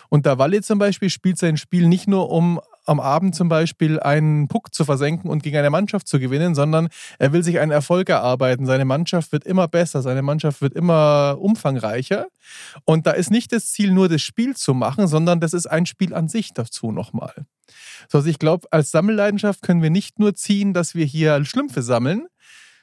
Und der Walle zum Beispiel spielt sein Spiel nicht nur, um am Abend zum Beispiel einen Puck zu versenken und gegen eine Mannschaft zu gewinnen, sondern er will sich einen Erfolg erarbeiten. Seine Mannschaft wird immer besser, seine Mannschaft wird immer umfangreicher. Und da ist nicht das Ziel, nur das Spiel zu machen, sondern das ist ein Spiel an sich dazu nochmal. So, also ich glaube, als Sammelleidenschaft können wir nicht nur ziehen, dass wir hier Schlümpfe sammeln,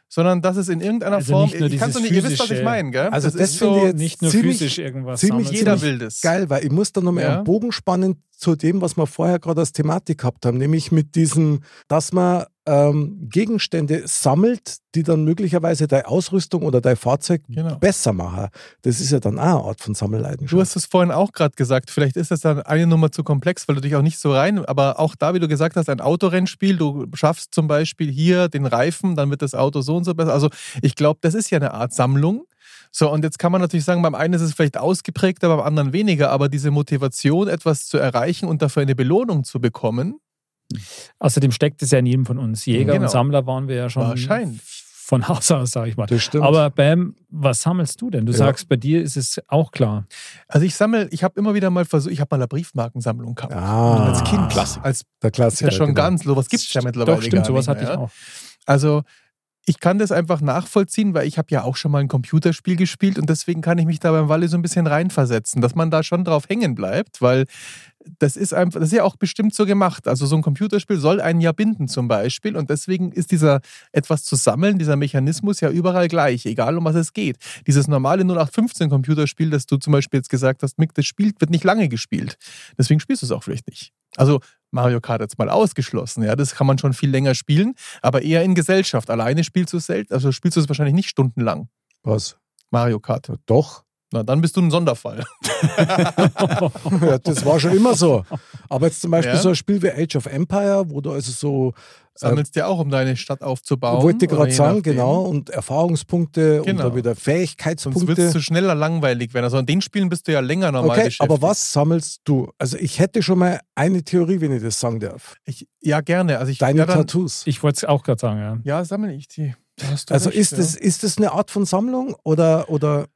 sondern dass es in irgendeiner Also Form. nicht nur ich kann's nicht, ihr wisst, was ich meine, gell? Also das ist finde ich so, jetzt Nicht nur ziemlich- physisch irgendwas ziemlich- jeder ziemlich will das. Geil, weil ich muss da nochmal Ja. einen Bogen spannen zu dem, was wir vorher gerade als Thematik gehabt haben, nämlich mit diesem, dass man ähm, Gegenstände sammelt, die dann möglicherweise deine Ausrüstung oder dein Fahrzeug Genau. besser machen. Das ist ja dann auch eine Art von Sammelleidenschaft. Du hast es vorhin auch gerade gesagt, vielleicht ist das dann eine Nummer zu komplex, weil du dich auch nicht so rein, aber auch da, wie du gesagt hast, ein Autorennspiel, du schaffst zum Beispiel hier den Reifen, dann wird das Auto so und so besser. Also ich glaube, das ist ja eine Art Sammlung. So, und jetzt kann man natürlich sagen, beim einen ist es vielleicht ausgeprägter, beim anderen weniger, aber diese Motivation, etwas zu erreichen und dafür eine Belohnung zu bekommen, Außerdem steckt es ja in jedem von uns. Jäger Genau. und Sammler waren wir ja schon Wahrscheinlich. von Haus aus, sage ich mal. das stimmt. Aber Bam, was sammelst du denn? Du Ja. sagst, bei dir ist es auch klar. also ich sammle, ich habe immer wieder mal versucht, ich habe mal eine Briefmarkensammlung gehabt. ah, als Kind. Klassik. Als Der ist Klassiker. ja schon genau. ganz, sowas gibt es ja mittlerweile. Doch, stimmt, gar sowas nicht hatte ich ja. auch. Also ich kann das einfach nachvollziehen, weil ich habe ja auch schon mal ein Computerspiel gespielt und deswegen kann ich mich da beim Walle so ein bisschen reinversetzen, dass man da schon drauf hängen bleibt, weil das ist einfach, das ist ja auch bestimmt so gemacht. Also so ein Computerspiel soll einen ja binden zum Beispiel und deswegen ist dieser etwas zu sammeln, dieser Mechanismus ja überall gleich, egal um was es geht. Dieses normale 0815 Computerspiel, das du zum Beispiel jetzt gesagt hast, Mick, das spielt, wird nicht lange gespielt. Deswegen spielst du es auch vielleicht nicht. Also Mario Kart jetzt mal ausgeschlossen, ja, das kann man schon viel länger spielen, aber eher in Gesellschaft. Alleine spielst du es selten, also spielst du es wahrscheinlich nicht stundenlang. Was? Mario Kart. Doch. Na, dann bist du ein Sonderfall. ja, das war schon immer so. Aber jetzt zum Beispiel Ja. so ein Spiel wie Age of Empire, wo du also so, Sammelst ja auch, um deine Stadt aufzubauen. wollte gerade sagen, genau, und Erfahrungspunkte und Genau. dann wieder Sonst wird es Fähigkeitspunkte. zu schneller langweilig werden. Also an den Spielen bist du ja länger normal Okay, aber was sammelst du? Also ich hätte schon mal eine Theorie, wenn ich das sagen darf. Ich, ja, gerne. Also ich, Deine ja, dann, Tattoos. Ich wollte es auch gerade sagen, ja. ja, sammle ich die. Also recht, ist, ja. das, ist das eine Art von Sammlung oder, oder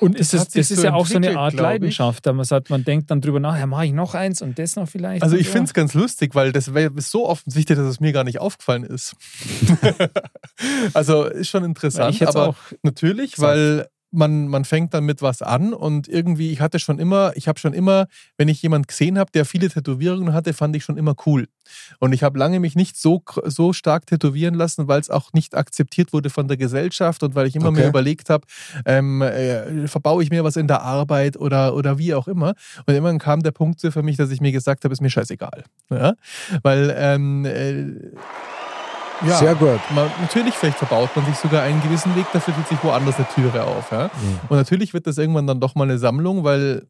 Und ist Das es, hat sich das ist so ja auch so eine Art. Leidenschaft. Da man sagt, man denkt dann drüber nach, ja, mache ich noch eins und das noch vielleicht. Also ich so. finde es ganz lustig, weil das wär- ist so offensichtlich, dass es mir gar nicht aufgefallen ist. also ist schon interessant, aber auch natürlich, gesagt. weil man, man fängt dann mit was an und irgendwie, ich hatte schon immer, ich habe schon immer, wenn ich jemanden gesehen habe, der viele Tätowierungen hatte, fand ich schon immer cool. Und ich habe lange mich nicht so, so stark tätowieren lassen, weil es auch nicht akzeptiert wurde von der Gesellschaft und weil ich immer Okay. mir überlegt habe, ähm, äh, verbaue ich mir was in der Arbeit oder, oder wie auch immer. Und irgendwann kam der Punkt für mich, dass ich mir gesagt habe, ist mir scheißegal. Ja? Weil ähm, äh, ja, Sehr gut. man, natürlich, vielleicht verbaut man sich sogar einen gewissen Weg, dafür tut sich woanders eine Türe auf. Ja? Und natürlich wird das irgendwann dann doch mal eine Sammlung, weil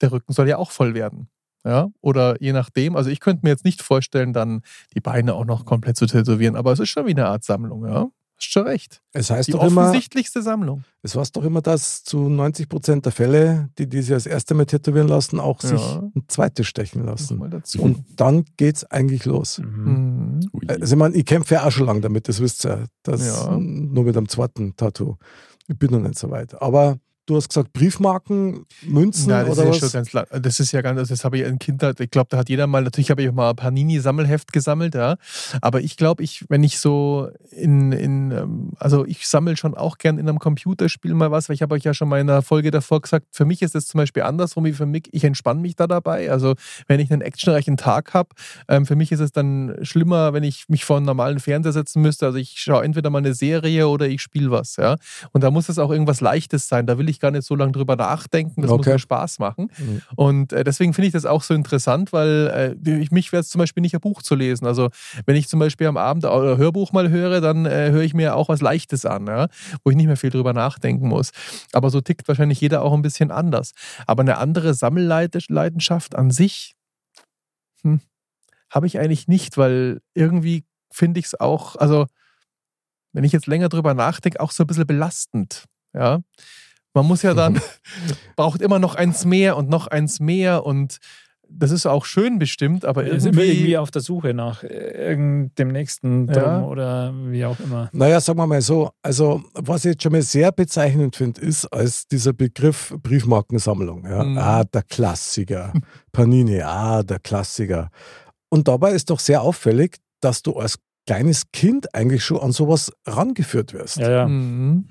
der Rücken soll ja auch voll werden. Ja? Oder je nachdem. Also ich könnte mir jetzt nicht vorstellen, dann die Beine auch noch komplett zu tätowieren, aber es ist schon wie eine Art Sammlung, ja. Hast schon recht. Es heißt Die doch immer, offensichtlichste Sammlung. es war doch immer, dass zu 90 Prozent der Fälle, die, die sich das erste Mal tätowieren lassen, auch Ja. sich ein zweites stechen lassen. Und dann geht's eigentlich los. Mhm. Mhm. Also ich meine, ich kämpfe ja auch schon lange damit, das wisst ihr. Das Ja. nur mit einem zweiten Tattoo. Ich bin noch nicht so weit. Aber du hast gesagt, Briefmarken, Münzen Ja, das oder ist ja was? schon ganz Das ist ja ganz, das habe ich ein Kind, ich glaube, da hat jeder mal, natürlich habe ich auch mal ein Panini-Sammelheft gesammelt, ja. Aber ich glaube, ich, wenn ich so in, in ähm, also ich sammle schon auch gern in einem Computerspiel mal was, weil ich habe euch ja schon mal in einer Folge davor gesagt, für mich ist es zum Beispiel andersrum wie für mich, ich entspanne mich da dabei. Also wenn ich einen actionreichen Tag habe, ähm, für mich ist es dann schlimmer, wenn ich mich vor einen normalen Fernseher setzen müsste. Also ich schaue entweder mal eine Serie oder ich spiele was, ja. Und da muss es auch irgendwas Leichtes sein. Da will ich gar nicht so lange drüber nachdenken. Das muss Okay. mir Spaß machen. Mhm. Und äh, deswegen finde ich das auch so interessant, weil äh, ich, mich wäre es zum Beispiel nicht, ein Buch zu lesen. Also wenn ich zum Beispiel am Abend ein Hörbuch mal höre, dann äh, höre ich mir auch was Leichtes an, ja? wo ich nicht mehr viel drüber nachdenken muss. Aber so tickt wahrscheinlich jeder auch ein bisschen anders. Aber eine andere Sammelleidenschaft an sich hm, habe ich eigentlich nicht, weil irgendwie finde ich es auch, also wenn ich jetzt länger drüber nachdenke, auch so ein bisschen belastend. Ja. Man muss ja dann, braucht immer noch eins mehr und noch eins mehr und das ist auch schön bestimmt, aber Wir sind wir irgendwie irgendwie. auf der Suche nach äh, irgendeinem nächsten Ja. Drum oder wie auch immer. Naja, sagen wir mal so, also was ich jetzt schon mal sehr bezeichnend finde, ist als dieser Begriff Briefmarkensammlung. Ja. Mhm. Ah, der Klassiker. Panini, ah, der Klassiker. Und dabei ist doch sehr auffällig, dass du als kleines Kind eigentlich schon an sowas rangeführt wirst. Ja, ja. Mhm.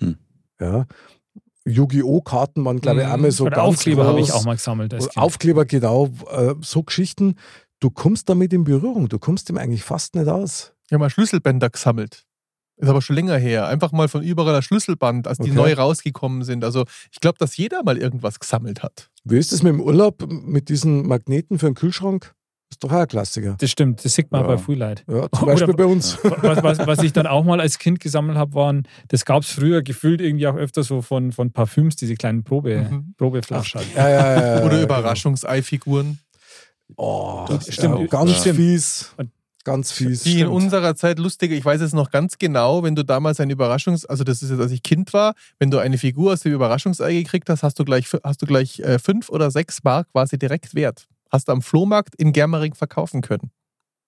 Ja. Yu-Gi-Oh! Karten waren, glaube ich, Mhm. einmal so Oder ganz Aufkleber habe ich auch mal gesammelt. als Oder Kind. Aufkleber, genau, äh, so Geschichten. Du kommst damit in Berührung, du kommst dem eigentlich fast nicht aus. Ich habe mal Schlüsselbänder gesammelt. Ist aber schon länger her. Einfach mal von überall ein Schlüsselband, als die Okay. neu rausgekommen sind. Also ich glaube, dass jeder mal irgendwas gesammelt hat. Wie ist es mit dem Urlaub mit diesen Magneten für den Kühlschrank? Ist doch ein Klassiker. Das stimmt, das sieht man Ja. bei Full Light. Ja, zum Oder- Beispiel bei uns. Was, was, was ich dann auch mal als Kind gesammelt habe, waren, das gab es früher gefühlt irgendwie auch öfter so von, von Parfüms, diese kleinen Probe, Mhm. Probeflaschen. Ja, ja, ja, ja, Oder genau. Überraschungsei-Figuren. Oh, Das ja, stimmt. ganz Stimmt. fies. Und- Ganz fies. Die in unserer Zeit lustige, ich weiß es noch ganz genau, wenn du damals ein Überraschungs-, also das ist jetzt, als ich Kind war, wenn du eine Figur aus dem Überraschungsei gekriegt hast, hast du gleich, hast du gleich äh, fünf oder sechs Mark quasi direkt wert. Hast du am Flohmarkt in Germering verkaufen können.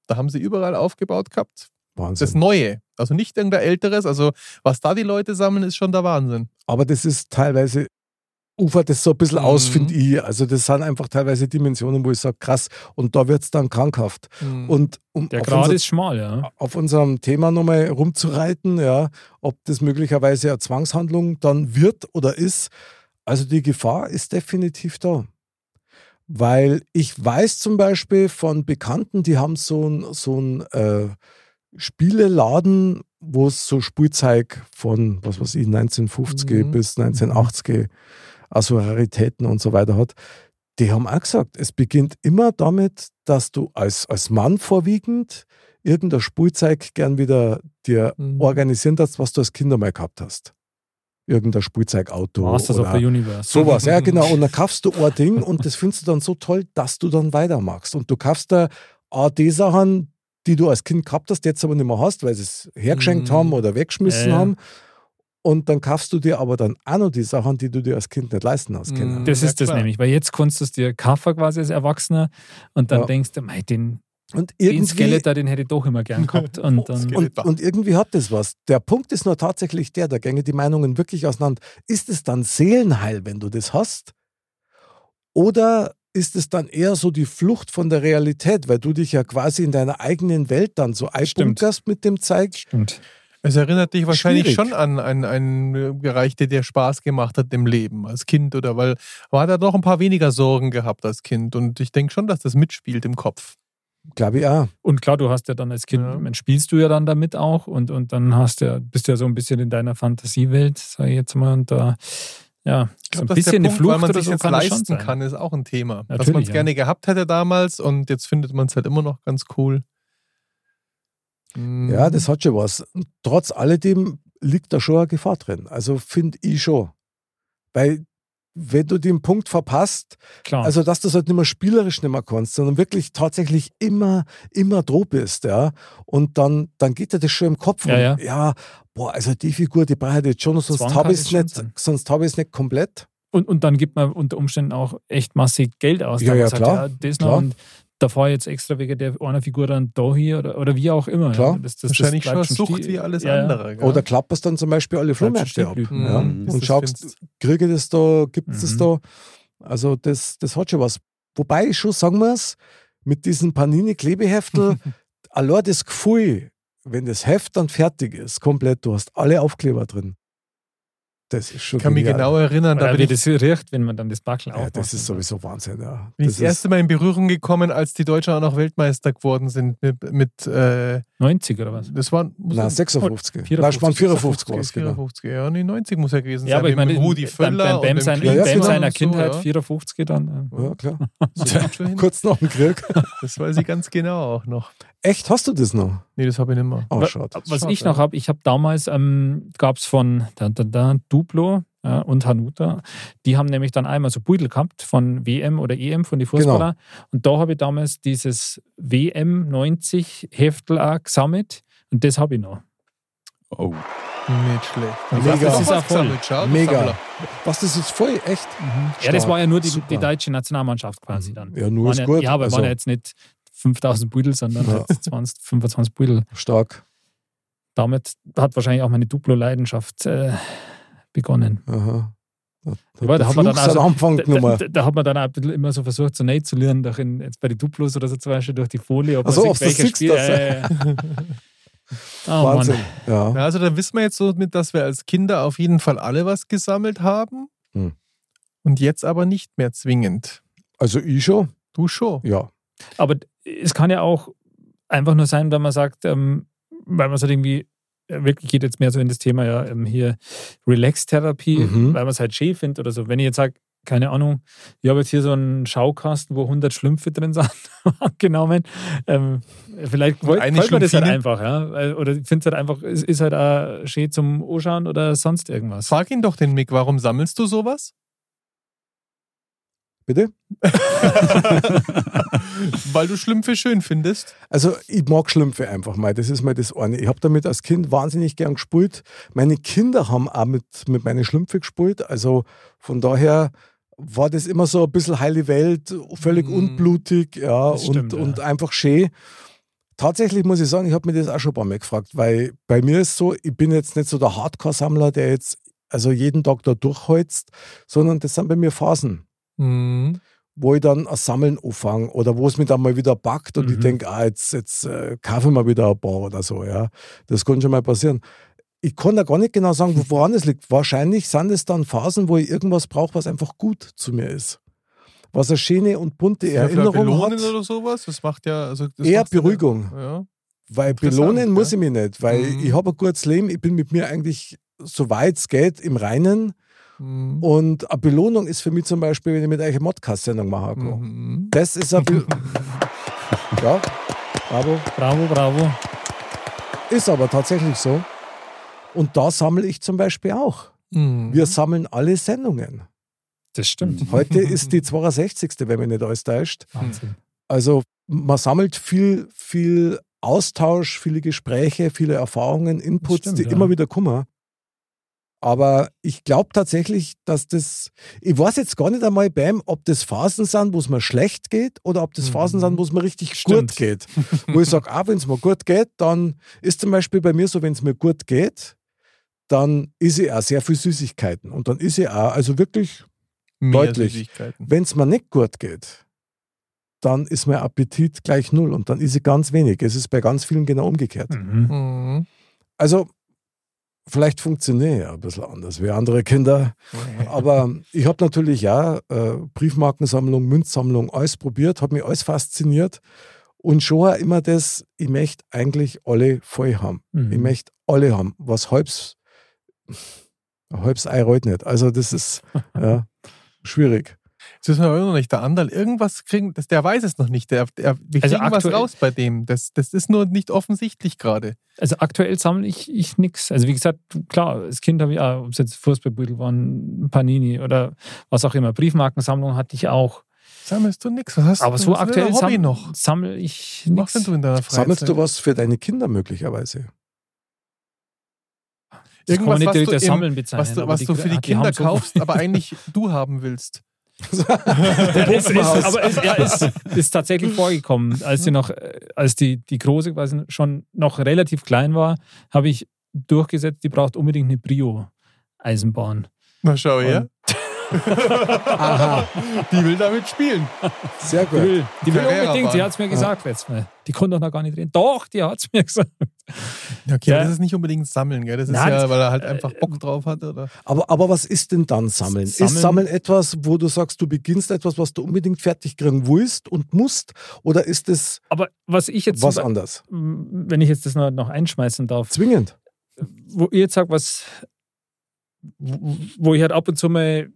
Da haben sie überall aufgebaut gehabt. Das Wahnsinn. Neue. Also nicht irgendein älteres. Also was da die Leute sammeln, ist schon der Wahnsinn. Aber das ist teilweise, ufert das so ein bisschen Mhm. aus, finde ich. Also das sind einfach teilweise Dimensionen, wo ich sage, krass. Und da wird es dann krankhaft. Mhm. Und um Der auf, Grad unser, ist schmal, ja. auf unserem Thema nochmal rumzureiten, ja, ob das möglicherweise eine Zwangshandlung dann wird oder ist. Also die Gefahr ist definitiv da. Weil ich weiß zum Beispiel von Bekannten, die haben so ein, so ein äh, Spieleladen, wo es so Spielzeug von, was weiß ich, 1950 Mhm. bis 1980, also Raritäten und so weiter hat. Die haben auch gesagt, es beginnt immer damit, dass du als, als Mann vorwiegend irgendein Spielzeug gern wieder dir Mhm. organisieren darfst, was du als Kind einmal gehabt hast. Irgendein Spielzeugauto. Masters of oder the Universe. Sowas, ja genau. Und dann kaufst du ein Ding und das findest du dann so toll, dass du dann weitermachst. Und du kaufst da auch die Sachen, die du als Kind gehabt hast, jetzt aber nicht mehr hast, weil sie es hergeschenkt Mhm. haben oder weggeschmissen Ja, ja. haben. Und dann kaufst du dir aber dann auch noch die Sachen, die du dir als Kind nicht leisten hast Mhm. können. Das Ja, ist das klar. nämlich, weil jetzt kannst du es dir kaufen quasi als Erwachsener und dann Ja. denkst du, mei, den, Und Den irgendwie, Skeletor, den hätte ich doch immer gern gehabt. Und dann, Skeletor. und, und irgendwie hat das was. Der Punkt ist nur tatsächlich der, da gänge die Meinungen wirklich auseinander. Ist es dann Seelenheil, wenn du das hast? Oder ist es dann eher so die Flucht von der Realität, weil du dich ja quasi in deiner eigenen Welt dann so einbunkerst mit dem Zeug? stimmt. Es erinnert dich wahrscheinlich Schwierig. schon an einen, einen Bereich, der dir Spaß gemacht hat im Leben als Kind oder weil man hat ja doch ein paar weniger Sorgen gehabt als Kind und ich denke schon, dass das mitspielt im Kopf. Glaube ich auch. Und klar, du hast ja dann als Kind, Ja. spielst du ja dann damit auch und, und dann hast du ja, bist du ja so ein bisschen in deiner Fantasiewelt, sage ich jetzt mal. Und da, ja, Ich so ein dass bisschen der eine Punkt, Flucht weil man sich so jetzt kann leisten kann, ist auch ein Thema. dass Natürlich, man es ja. gerne gehabt hätte damals und jetzt findet man es halt immer noch ganz cool. Mhm. Ja, das hat schon was. Trotz alledem liegt da schon eine Gefahr drin. Also finde ich schon. Weil, wenn du den Punkt verpasst, Klar. also dass du es halt nicht mehr spielerisch nicht mehr kannst, sondern wirklich tatsächlich immer, immer droh bist, ja. Und dann, dann geht dir das schon im Kopf. Ja, und, ja. ja, boah, also die Figur, die brauche ich jetzt schon, sonst habe ich es nicht, sein. sonst habe ich es nicht komplett. Und, und dann gibt man unter Umständen auch echt massig Geld aus. Ja, ja, sagt, klar, das klar. und da fahre ich jetzt extra wegen der einer Figur dann da hier oder, oder wie auch immer. Klar. Ja. Das, das, Wahrscheinlich das schon Sucht wie alles ja, ja. andere. gell? Oder klapperst dann zum Beispiel alle Flohmärkte ab. Ja. Mhm, bis Und das schaust, kriege ich das da, gibt es das Mhm. da? Also das, das hat schon was. Wobei ich schon sagen muss, mit diesen Panini-Klebeheftel, allein das Gefühl, wenn das Heft dann fertig ist, komplett, du hast alle Aufkleber drin. Das ist schon Ich kann mich genial. genau erinnern, da Oder wie das riecht, wenn man dann das Backel Ja, aufmacht. das ist sowieso Wahnsinn, ja. bin ich Das das erste Mal in Berührung gekommen, als die Deutschen auch noch Weltmeister geworden sind. Mit, mit äh, 90 oder was? das waren na, das- 56. 54, Nein, es waren 54 war es, 54, genau. 54, ja, nee, 90 muss ja gewesen Ja, sein. aber ich meine, Rudi beim, Völler beim, sein, Ja, ja, seiner so, Kindheit, ja. 54 dann. Ja, klar. Das hin. Kurz nach dem Krieg. Das weiß ich ganz genau auch noch. Echt, hast du das noch? Nee, das habe ich nicht mehr. Oh, schade. Was Schade, ich noch habe, ich habe damals, ähm, gab es von da, da, da, Duplo ja, und Hanuta, die haben nämlich dann einmal so Beutel gehabt von WM oder EM von den Fußballer. Und da habe ich damals dieses WM 90 Heftel auch gesammelt und das habe ich noch. Oh. Nicht schlecht. Mega. Das ist auch voll. Mega. Was, das ist voll, echt? Ja, das war ja nur die, die deutsche Nationalmannschaft quasi dann. Ja, nur Waren ist ja, gut. Ja, aber Also- waren ja jetzt nicht 5000 Beutel, sondern Ja. jetzt 20, 25 Beutel. Stark. Damit hat wahrscheinlich auch meine Duplo-Leidenschaft äh, begonnen. Aha. Da, Ja, da hat man dann also- Anfang Da, da, da hat man dann auch ein bisschen immer so versucht, so näher zu lernen, durch in, jetzt bei den Duplos oder so zum Beispiel durch die Folie. Ob Ach so, man Spiel- ja, ja. Oh, Wahnsinn. Ja. Ja, also da wissen wir jetzt so mit, dass wir als Kinder auf jeden Fall alle was gesammelt haben. Hm. Und jetzt aber nicht mehr zwingend. Also ich schon, Du schon. ja. Aber es kann ja auch einfach nur sein, wenn man sagt, ähm, weil man es halt irgendwie, äh, wirklich geht jetzt mehr so in das Thema ja ähm, hier Relax-Therapie, Mhm. weil man es halt schön findet oder so. Wenn ich jetzt sage, keine Ahnung, ich habe jetzt hier so einen Schaukasten, wo 100 Schlümpfe drin sind, genommen. Ähm, vielleicht wollt, eine wollt man das halt einfach, ja. Oder ich finde es halt einfach, es ist halt auch schön zum Anschauen oder sonst irgendwas. Frag ihn doch den Mick, warum sammelst du sowas? Bitte? Weil du Schlümpfe schön findest. Also ich mag Schlümpfe einfach mal. Das ist mal das eine. Ich habe damit als Kind wahnsinnig gern gespielt. Meine Kinder haben auch mit, mit meinen Schlümpfe gespielt. Also von daher war das immer so ein bisschen heile Welt, völlig Mhm. unblutig, ja, Das und, stimmt, ja. und einfach schön. Tatsächlich muss ich sagen, ich habe mir das auch schon ein paar Mal gefragt, weil bei mir ist so, ich bin jetzt nicht so der Hardcore-Sammler, der jetzt also jeden Tag da durchholzt, sondern das sind bei mir Phasen Mhm. wo ich dann ein Sammeln anfange oder wo es mich dann mal wieder packt und ich Mhm. denke, ah, jetzt, jetzt äh, kaufe ich mal wieder ein paar oder so. Ja. Das kann schon mal passieren. Ich kann da gar nicht genau sagen, wo- woran es liegt. Wahrscheinlich sind es dann Phasen, wo ich irgendwas brauche, was einfach gut zu mir ist. Was eine schöne und bunte Ja, Erinnerung belohnen hat. oder sowas. Das macht ja. Also das Eher macht's ja- Beruhigung. Ja. Weil belohnen muss ich mich nicht, weil Mhm. ich habe ein gutes Leben, ich bin mit mir eigentlich, soweit es geht, im Reinen. Mhm. Und eine Belohnung ist für mich zum Beispiel, wenn ich mit euch eine Modcast-Sendung machen kann. Mhm. Das ist ein Be Ja, bravo. Bravo, bravo. Ist aber tatsächlich so. Und da sammle ich zum Beispiel auch. Mhm. Wir sammeln alle Sendungen. Das stimmt. Heute ist die 62. wenn mich nicht alles täuscht. Wahnsinn. Also man sammelt viel, viel Austausch, viele Gespräche, viele Erfahrungen, Inputs, stimmt, die ja. immer wieder kommen. Aber ich glaube tatsächlich, dass das, ich weiß jetzt gar nicht einmal, Bam, ob das Phasen sind, wo es mir schlecht geht oder ob das Phasen sind, wo es mir richtig Stimmt. gut geht. wo ich sage, ah, wenn es mir gut geht, dann ist zum Beispiel bei mir so, wenn es mir gut geht, dann ist ich auch sehr viel Süßigkeiten. Und dann ist ich auch, also wirklich, Mehr Deutlich. Wenn es mir nicht gut geht, dann ist mein Appetit gleich null und dann ist ich ganz wenig. Es ist bei ganz vielen genau umgekehrt. Mhm. Mhm. Also, vielleicht funktioniere ich ja ein bisschen anders wie andere Kinder. Aber ich habe natürlich ja äh, Briefmarkensammlung, Münzsammlung, alles probiert, hat mich alles fasziniert. Und schon auch immer das, ich möchte eigentlich alle voll haben. Mhm. Ich möchte alle haben. Was halbs, halbs Ei rollt nicht. Also das ist ja, schwierig. Das wissen wir aber noch nicht. Der Anderl, irgendwas kriegen, das, der weiß es noch nicht. Der, der, wir Also kriegen was aktuell- raus bei dem. Das, das ist nur nicht offensichtlich gerade. Also aktuell sammle ich, ich nichts. Also wie gesagt, klar, als Kind habe ich auch, ob es jetzt Fußballbüttel waren, Panini oder was auch immer, Briefmarkensammlung hatte ich auch. Sammelst du nichts? Was hast Aber du so was aktuell Hobby sam noch? sammle ich Was nichts. du in deiner Freizeit? Sammelst du was für deine Kinder möglicherweise? Das Irgendwas, was du im- Sammeln bezeichnen. Was du, was du für die haben Kinder so- kaufst, aber eigentlich du haben willst. Es ist, aber es ja, ist, ist tatsächlich vorgekommen. Als die noch, äh, als die, die große quasi schon noch relativ klein war, habe ich durchgesetzt, die braucht unbedingt eine Brio-Eisenbahn. Na schau her. Aha, Die will damit spielen. sehr Die gut. will, die will unbedingt, die hat es mir gesagt letztes Mal. Die konnte doch noch gar nicht reden. Doch, die hat es mir gesagt. Ja, okay, Ja. aber das ist nicht unbedingt Sammeln, gell? Das ist Nein, ja, weil er halt einfach Bock drauf hat, oder? Aber, aber was ist denn dann Sammeln? Sammeln- Ist Sammeln etwas, wo du sagst, du beginnst etwas, was du unbedingt fertig kriegen willst und musst? Oder ist es Aber was ich jetzt, was anderes? wenn ich jetzt das noch, einschmeißen darf, Zwingend. wo ihr jetzt sagt, was, wo wo ich halt ab und zu mal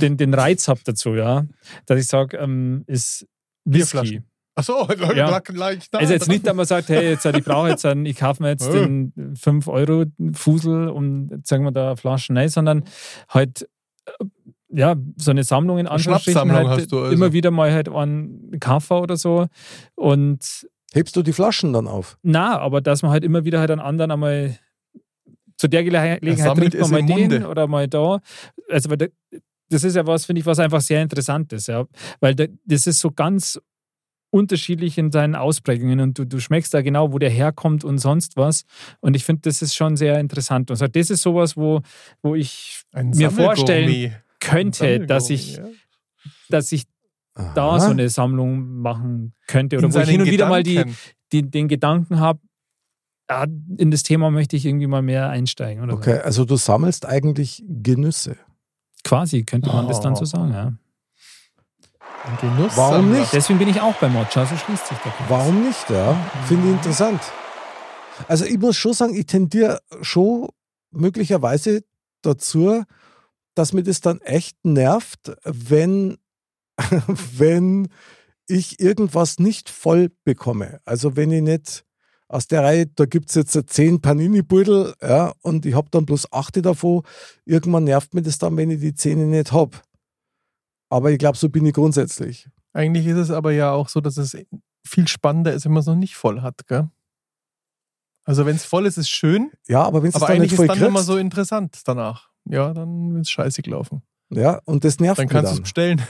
den, den Reiz habe dazu, ja, dass ich sage, ähm, ist Whisky. Bierflaschen. Achso, Ja. lag, lag ich da. Also jetzt nicht, dass man sagt, hey, jetzt, ich brauche jetzt einen, ich kaufe mir jetzt Ja. den 5-Euro-Fusel und sagen wir da Flaschen, nein, sondern halt äh, ja, so eine Sammlung in Anführungsstrichen halt hast du also. immer wieder mal halt einen Kaffer oder so und Hebst du die Flaschen dann auf? na, aber dass man halt immer wieder halt einen anderen einmal zu der Gelegenheit trinkt man mal den Munde. oder mal da. Also weil da, das ist ja was, finde ich, was einfach sehr interessant ist, ja. Weil da, das ist so ganz unterschiedlich in seinen Ausprägungen und du, du schmeckst da genau, wo der herkommt und sonst was. Und ich finde, das ist schon sehr interessant. Und so, das ist sowas, wo, wo ich Ein mir vorstellen könnte, dass ich, ja. dass ich da Aha. so eine Sammlung machen könnte. Oder In wo ich hin und wieder mal die, Gedanken. die, den Gedanken habe, ja, in das Thema möchte ich irgendwie mal mehr einsteigen. Oder Okay, also du sammelst eigentlich Genüsse. so. Quasi könnte man das dann so Oh. sagen, ja. Ein Genuss. Warum nicht? Deswegen bin ich auch bei Mocha, so schließt sich der Kreis. Warum nicht? Ja, finde ich interessant. Also ich muss schon sagen, ich tendiere schon möglicherweise dazu, dass mir das dann echt nervt, wenn, wenn ich irgendwas nicht voll bekomme. Also wenn ich nicht aus der Reihe, da gibt es jetzt zehn Panini-Beutel, ja, und ich habe dann bloß achte davon. Irgendwann nervt mir das dann, wenn ich die Zähne nicht habe. Aber ich glaube, so bin ich grundsätzlich. Eigentlich ist es aber ja auch so, dass es viel spannender ist, wenn man es noch nicht voll hat, gell? Also wenn es voll ist, ist schön, Ja, aber wenn es dann eigentlich nicht voll ist dann immer kriegst, so interessant danach. Ja, dann ist scheiße gelaufen. ja, und das nervt Dann mich kannst du dann. es bestellen.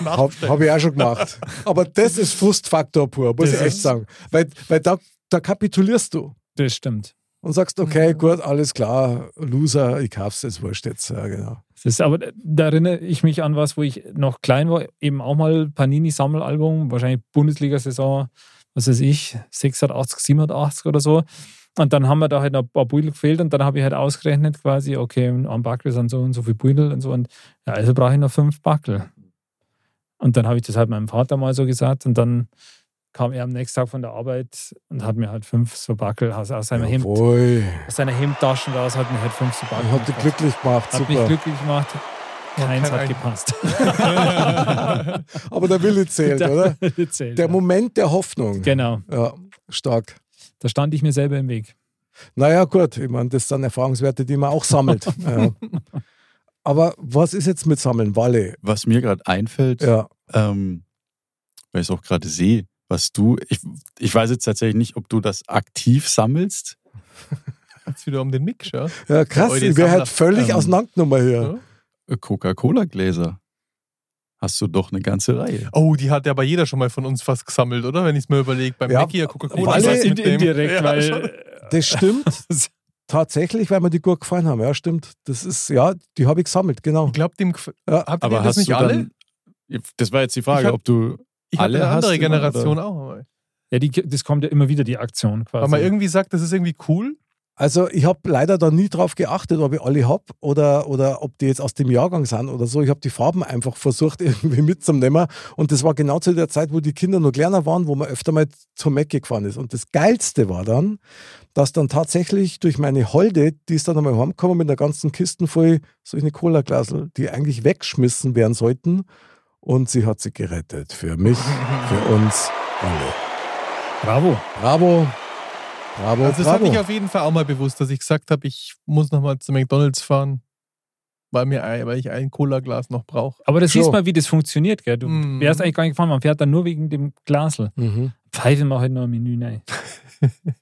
Habe hab ich auch schon gemacht. Aber das ist Frustfaktor pur, muss Das ich echt ist- sagen. Weil, weil da, da kapitulierst du Das stimmt. Und sagst, okay, gut, alles klar, Loser, ich kauf's jetzt, wurscht jetzt. Ja, genau. Das ist, aber da erinnere ich mich an was, wo ich noch klein war, eben auch mal Panini-Sammelalbum, wahrscheinlich Bundesliga-Saison, was weiß ich, 86, 87 oder so. Und dann haben wir da halt noch ein paar Beutel gefehlt und dann habe ich halt ausgerechnet quasi, okay, am Backel sind so und so viele Beutel und so und ja, also brauche ich noch fünf Backel. Und dann habe ich das halt meinem Vater mal so gesagt und dann kam er am nächsten Tag von der Arbeit und hat mir halt fünf so Backel aus, aus, seiner, Hemd, aus seiner Hemdtaschen raus, hat mir halt fünf so Backel. Und hat dich glücklich gemacht, Hat mich super. glücklich gemacht. Keins kein hat gepasst. Aber der Wille zählt, oder? Zählt, Der ja. Moment der Hoffnung. Genau, Ja, stark. da stand ich mir selber im Weg. Naja, gut, ich meine, das sind Erfahrungswerte, die man auch sammelt. ja. Aber was ist jetzt mit Sammeln? Walle. Was mir gerade einfällt, Ja. ähm, weil ich es auch gerade sehe, was du, ich, ich weiß jetzt tatsächlich nicht, ob du das aktiv sammelst. Jetzt wieder um den Mix, ja. Ja, krass, ich wäre halt völlig Ähm, auseinandergenommen hier. Ja. Coca-Cola-Gläser. Hast du doch eine ganze Reihe. Oh, die hat ja aber jeder schon mal von uns fast gesammelt, oder? Wenn ich es mir überlege. Beim Ja, Mackie ja Coca-Cola. Was in, indirekt, Ja, weil schon. Das stimmt. Tatsächlich, weil mir die gut gefallen haben. Ja, stimmt. Das ist, ja, die habe ich gesammelt, genau. Ich glaube, dem Ja, habt Aber ihr das hast nicht du alle? dann. Das war jetzt die Frage, hab- ob du. Ich alle eine andere hast immer, Generation auch. ja, die, das kommt ja immer wieder, die Aktion quasi. Weil man irgendwie sagt, das ist irgendwie cool. Also ich habe leider da nie drauf geachtet, ob ich alle habe oder, oder ob die jetzt aus dem Jahrgang sind oder so. Ich habe die Farben einfach versucht irgendwie mitzunehmen und das war genau zu der Zeit, wo die Kinder noch kleiner waren, wo man öfter mal zum Mac gefahren ist. Und das Geilste war dann, dass dann tatsächlich durch meine Holde, die ist dann einmal heimgekommen mit einer ganzen Kisten voll solche Cola-Glasel, die eigentlich weggeschmissen werden sollten und sie hat sie gerettet. Für mich, für uns alle. Bravo. Bravo. Bravo, Also das bravo. hatte ich auf jeden Fall auch mal bewusst, dass ich gesagt habe, ich muss nochmal zu McDonalds fahren, weil, mir, ein- weil ich ein Cola-Glas noch brauche. Aber das So. siehst mal, wie das funktioniert. Gell? Du Mhm. wärst eigentlich gar nicht gefahren, man fährt dann nur wegen dem Glasl. mhm. Pfeife mal heute noch ein Menü rein.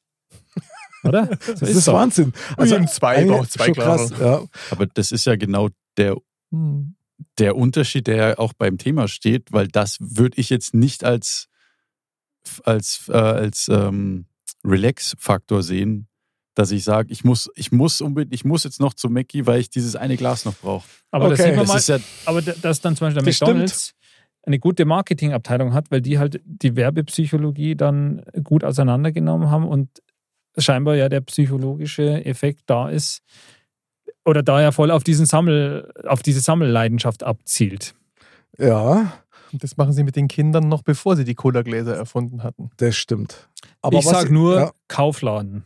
Oder? So Das ist doch. Wahnsinn. Also im zwei, braucht zwei. Glasel. Ja. Aber das ist ja genau der, Hm. Der Unterschied, der ja auch beim Thema steht, weil das würde ich jetzt nicht als, als, äh, als ähm, Relax-Faktor sehen, dass ich sage, ich muss, ich muss unbedingt, ich muss jetzt noch zu Mackie, weil ich dieses eine Glas noch brauche. Aber das Okay. sieht man Das mal, ist ja aber da- dass dann zum Beispiel der Das McDonalds eine gute Marketingabteilung hat, weil die halt die Werbepsychologie dann gut auseinandergenommen haben und scheinbar ja der psychologische Effekt da ist oder da ja voll auf diesen Sammel, auf diese Sammelleidenschaft abzielt. ja, Und das machen sie mit den Kindern noch, bevor sie die Cola-Gläser erfunden hatten. das stimmt. Aber ich was sag nur Ja, Kaufladen.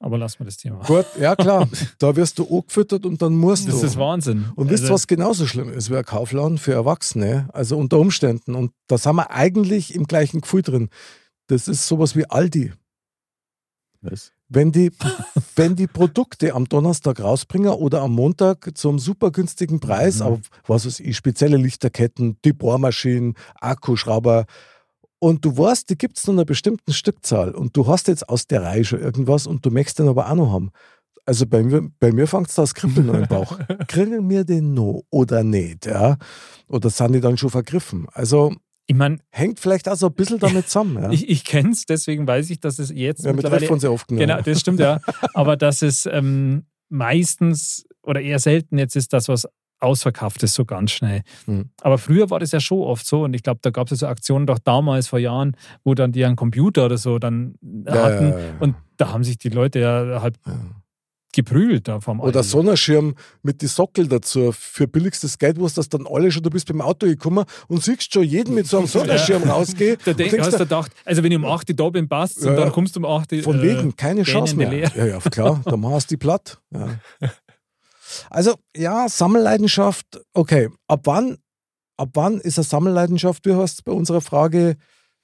Aber lassen wir das Thema. gut, ja klar. da wirst du angefüttert und dann musst Das du. ist Wahnsinn. und wisst ihr, Also, was genauso schlimm ist wie ein Kaufladen für Erwachsene? Also unter Umständen. Und da sind wir eigentlich im gleichen Gefühl drin. Das ist sowas wie Aldi. das. Wenn die, wenn die Produkte am Donnerstag rausbringen oder am Montag zum super günstigen Preis, Mhm. auf was weiß ich, spezielle Lichterketten, die Bohrmaschinen, Akkuschrauber, und du weißt, die gibt es nur einer bestimmten Stückzahl und du hast jetzt aus der Reihe schon irgendwas und du möchtest den aber auch noch haben. Also bei mir, bei mir fängt es da das Kribbeln im Bauch. Kriegen wir den noch oder nicht? Ja? Oder sind die dann schon vergriffen? Also ich meine, hängt vielleicht auch so ein bisschen damit zusammen. Ja, ich, ich kenne es, deswegen weiß ich, dass es jetzt ja mittlerweile treffen ja oft. Genau, das stimmt ja. Aber dass es ähm, meistens oder eher selten jetzt ist, das, was ausverkauft ist, so ganz schnell. Hm. Aber früher war das ja schon oft so und ich glaube, da gab es ja so Aktionen doch damals vor Jahren, wo dann die einen Computer oder so dann Ja, hatten ja, ja. und da haben sich die Leute ja halt Ja. Geprügelt da vom Oder. Sonnenschirm mit die Sockel dazu für billigstes Geld, wo es das dann alle schon, du bist beim Auto gekommen und siehst schon jeden mit so einem Sonnenschirm rausgehen. Da denk, hast du gedacht, also wenn ich um 8 Uhr da bin, passt Ja, und ja. dann kommst du um 8 Uhr. von äh, wegen, keine Chance mehr. Ja, ja, klar, dann machst du die platt. Ja. Also, ja, Sammelleidenschaft, okay. Ab wann, ab wann ist eine Sammelleidenschaft? Du hast bei unserer Frage,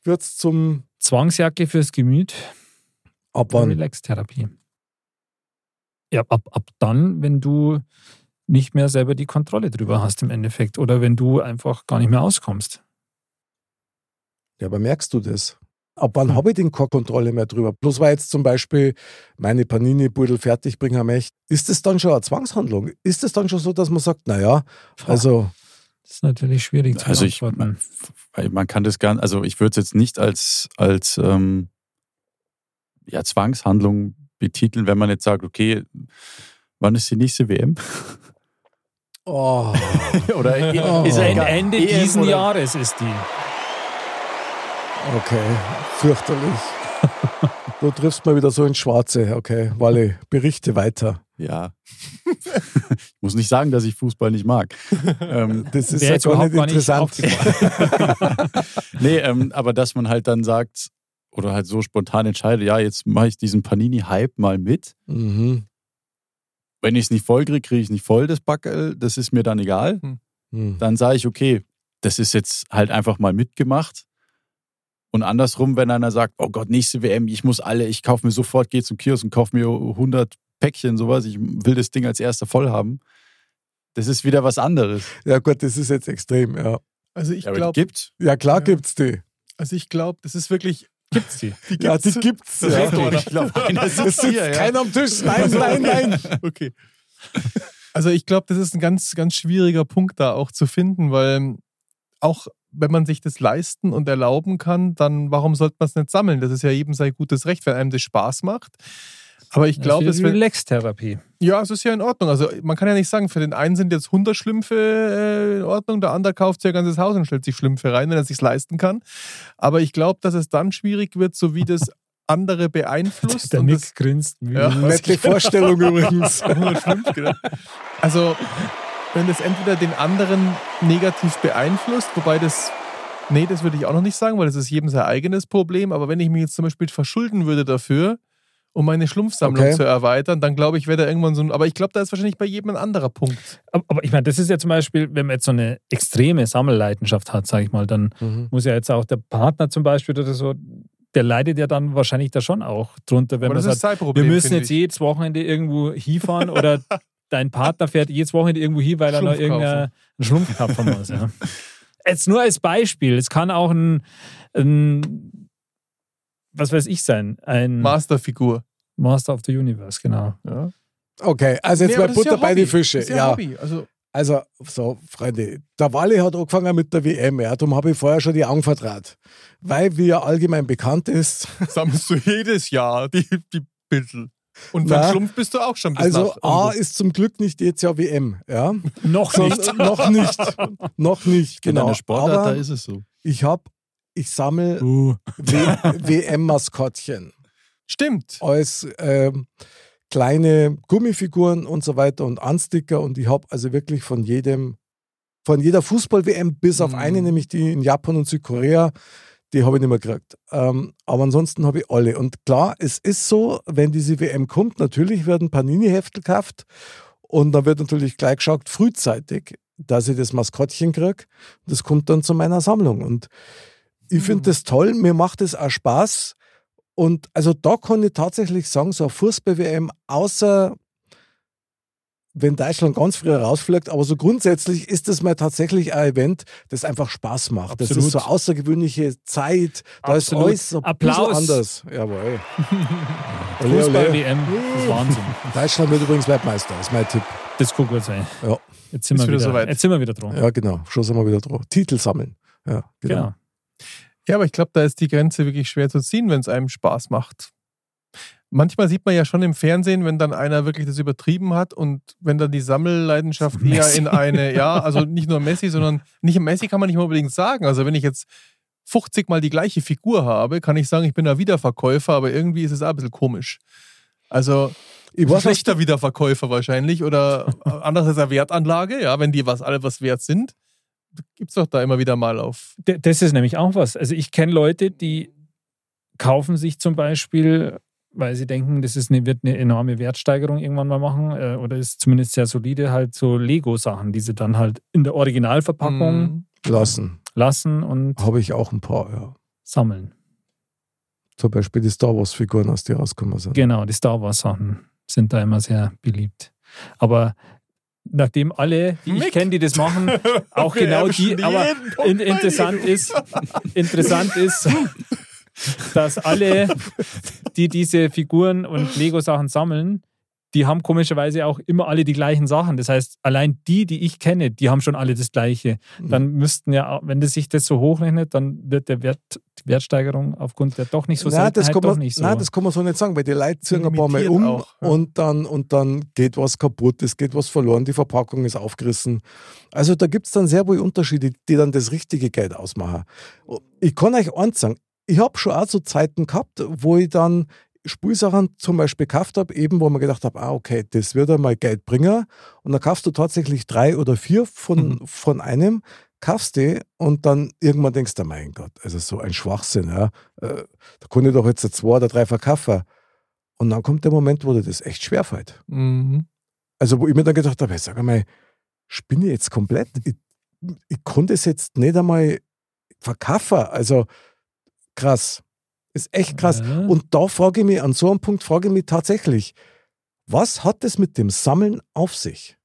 wird es zum, Zwangsjacke fürs Gemüt. ab wann? Relax-Therapie. Ja, ab, ab dann, wenn du nicht mehr selber die Kontrolle drüber hast im Endeffekt oder wenn du einfach gar nicht mehr auskommst. Ja, aber merkst du das? Ab wann Hm. habe ich denn keine Kontrolle mehr drüber? Bloß weil jetzt zum Beispiel meine Panini-Beutel fertig bringen möchte, ist das dann schon eine Zwangshandlung? Ist es dann schon so, dass man sagt, naja, also, Das ist natürlich schwierig zu Also ich, beantworten. weil man kann das gar also ich würde es jetzt nicht als, als ähm, ja, Zwangshandlung betiteln, wenn man jetzt sagt, okay, wann ist die nächste WM? oh, Oder Oh. ist ja Ein. Ende EM diesen oder- Jahres ist die. okay, fürchterlich. Du triffst mal wieder so ins Schwarze. Okay, Walle, berichte weiter. Ja. ich muss nicht sagen, dass ich Fußball nicht mag. ähm, Das ist ja gar überhaupt nicht gar nicht interessant. nee, ähm, aber dass man halt dann sagt, oder halt so spontan entscheidet, ja, jetzt mache ich diesen Panini-Hype mal mit. mhm. Wenn ich es nicht voll kriege, kriege ich es nicht voll, das Backel. Das ist mir dann egal. Mhm. Dann sage ich, okay, das ist jetzt halt einfach mal mitgemacht. Und andersrum, wenn einer sagt, oh Gott, nächste WM, ich muss alle, ich kaufe mir sofort, gehe zum Kiosk und kaufe mir 100 Päckchen, sowas, ich will das Ding als erster voll haben. Das ist wieder was anderes. Ja gut, das ist jetzt extrem, ja. Also ich Ja, glaube, gibt's. Ja klar Ja. gibt's die. also ich glaube, das ist wirklich Gibt's die? ja, die gibt's. Ja. Ich glaube, einer Es sitzt hier. Ja. keiner am Tisch. Nein, nein, nein. Okay. Also ich glaube, das ist ein ganz, ganz schwieriger Punkt da auch zu finden, weil auch wenn man sich das leisten und erlauben kann, dann warum sollte man es nicht sammeln? Das ist ja jedem sein gutes Recht, wenn einem das Spaß macht. Aber ich glaube, das es ist wird. Relax-Therapie. Ja, es ist ja in Ordnung. Also man kann ja nicht sagen, für den einen sind jetzt 100 Schlümpfe äh, in Ordnung, der andere kauft sich ein ganzes Haus und stellt sich Schlümpfe rein, wenn er sich leisten kann. Aber ich glaube, dass es dann schwierig wird, so wie das andere beeinflusst. Der und Nick das, grinst. Ja. Nette Vorstellung übrigens. 100 Schlümpfe, genau. Also wenn das entweder den anderen negativ beeinflusst, wobei das, nee, das würde ich auch noch nicht sagen, weil das ist jedem sein eigenes Problem. Aber wenn ich mich jetzt zum Beispiel verschulden würde dafür, um meine Schlumpfsammlung Okay. zu erweitern, dann glaube ich, wäre da irgendwann so ein. Aber ich glaube, da ist wahrscheinlich bei jedem ein anderer Punkt. Aber, aber ich meine, das ist ja zum Beispiel, wenn man jetzt so eine extreme Sammelleidenschaft hat, sage ich mal, dann Mhm. muss ja jetzt auch der Partner zum Beispiel oder so, der leidet ja dann wahrscheinlich da schon auch drunter, wenn Aber man das ist sagt, wir müssen jetzt ich. jedes Wochenende irgendwo hinfahren oder dein Partner fährt jedes Wochenende irgendwo hin, weil er noch irgendeinen Schlumpf kaufen muss. Ja. Jetzt nur als Beispiel, es kann auch ein, ein was weiß ich sein, ein Masterfigur. Master of the Universe, genau. Ja. Okay, also jetzt Nee, mal Butter ja bei die Hobby. Fische. Das ist ja, Ja, Hobby. Also, also so, Freunde, der Wally hat angefangen mit der WM, ja, darum habe ich vorher schon die Augen vertraut. Weil, wie ja allgemein bekannt ist, sammelst du jedes Jahr die, die Bissel. Und beim Na, Schlumpf bist du auch schon bis also nach A ist zum Glück nicht jetzt ja WM, ja. Noch So, nicht. noch nicht. noch nicht, Genau. Eine Sportart, da Aber ist es so. ich habe, ich sammle Uh. WM-Maskottchen Stimmt. als ähm, kleine Gummifiguren und so weiter und Ansticker und ich habe also wirklich von jedem, von jeder Fußball-WM bis auf Mhm. eine, nämlich die in Japan und Südkorea, die habe ich nicht mehr gekriegt. Ähm, aber ansonsten habe ich alle. Und klar, es ist so, wenn diese WM kommt, natürlich werden Panini-Heftel gekauft und dann wird natürlich gleich geschaut, frühzeitig, dass ich das Maskottchen kriege. Das kommt dann zu meiner Sammlung. Und ich finde Mhm. das toll, mir macht es auch Spaß. Und also da kann ich tatsächlich sagen, so eine Fußball-WM, außer wenn Deutschland ganz früh rausfliegt, aber so grundsätzlich ist das mal tatsächlich ein Event, das einfach Spaß macht. Das Absolut. ist so eine außergewöhnliche Zeit, da Absolut. ist alles so ein Applaus. bisschen anders. Jawohl. Fußball-WM, das ist Wahnsinn. Deutschland wird übrigens Weltmeister, ist mein Tipp. Das kann gut sein. Ja. Jetzt sind, Ist wir wieder wieder, soweit. jetzt sind wir wieder dran. Ja, genau. Schon sind wir wieder dran. Titel sammeln. Ja, genau. Genau. Ja, aber ich glaube, da ist die Grenze wirklich schwer zu ziehen, wenn es einem Spaß macht. Manchmal sieht man ja schon im Fernsehen, wenn dann einer wirklich das übertrieben hat und wenn dann die Sammelleidenschaft eher Messi. in eine, ja, also nicht nur Messi, sondern nicht Messi kann man nicht mal unbedingt sagen. Also wenn ich jetzt 50 Mal die gleiche Figur habe, kann ich sagen, ich bin ein Wiederverkäufer, aber irgendwie ist es auch ein bisschen komisch. Also Ich was schlechter Wiederverkäufer wahrscheinlich oder anders als eine Wertanlage, ja, wenn die was alle was wert sind. Gibt es doch da immer wieder mal auf. D- Das ist nämlich auch was. Also ich kenne Leute, die kaufen sich zum Beispiel, weil sie denken, das ist eine, wird eine enorme Wertsteigerung irgendwann mal machen äh, oder ist zumindest sehr solide, halt so Lego-Sachen, die sie dann halt in der Originalverpackung Mhm. lassen. lassen und Habe ich auch ein paar, ja. sammeln. Zum Beispiel die Star Wars-Figuren, aus die rausgekommen sind. Genau, die Star Wars-Sachen sind da immer sehr beliebt. Aber nachdem alle, die ich Mick. kenne, die das machen, auch Wir genau die, aber in, interessant ist, interessant ist, dass alle, die diese Figuren und Lego-Sachen sammeln, die haben komischerweise auch immer alle die gleichen Sachen. Das heißt, allein die, die ich kenne, die haben schon alle das Gleiche. Mhm. Dann müssten ja, wenn das sich das so hochrechnet, dann wird der Wert, die Wertsteigerung aufgrund der doch nicht so nein, das kann man, nicht so. nein, das kann man so nicht sagen, weil die Leute ziehen ein paar Mal um auch, ja. und, dann, und dann geht was kaputt, es geht was verloren, die Verpackung ist aufgerissen. Also da gibt es dann sehr wohl Unterschiede, die dann das richtige Geld ausmachen. Ich kann euch eins sagen, ich habe schon auch so Zeiten gehabt, wo ich dann Spielsachen zum Beispiel gekauft habe, eben wo man gedacht habe, ah, okay, das wird einmal Geld bringen. Und dann kaufst du tatsächlich drei oder vier von, Mhm. von einem, kaufst die und dann irgendwann denkst du, mein Gott, also so ein Schwachsinn, ja. Äh, Da kann ich doch jetzt zwei oder drei verkaufen. Und dann kommt der Moment, wo dir das echt schwerfällt. Mhm. Also, wo ich mir dann gedacht habe, hey, sag einmal, spinne ich jetzt komplett? Ich, ich konnte es jetzt nicht einmal verkaufen. Also, krass. Ist echt krass. Ja. Und da frage ich mich, an so einem Punkt frage ich mich tatsächlich, was hat es mit dem Sammeln auf sich?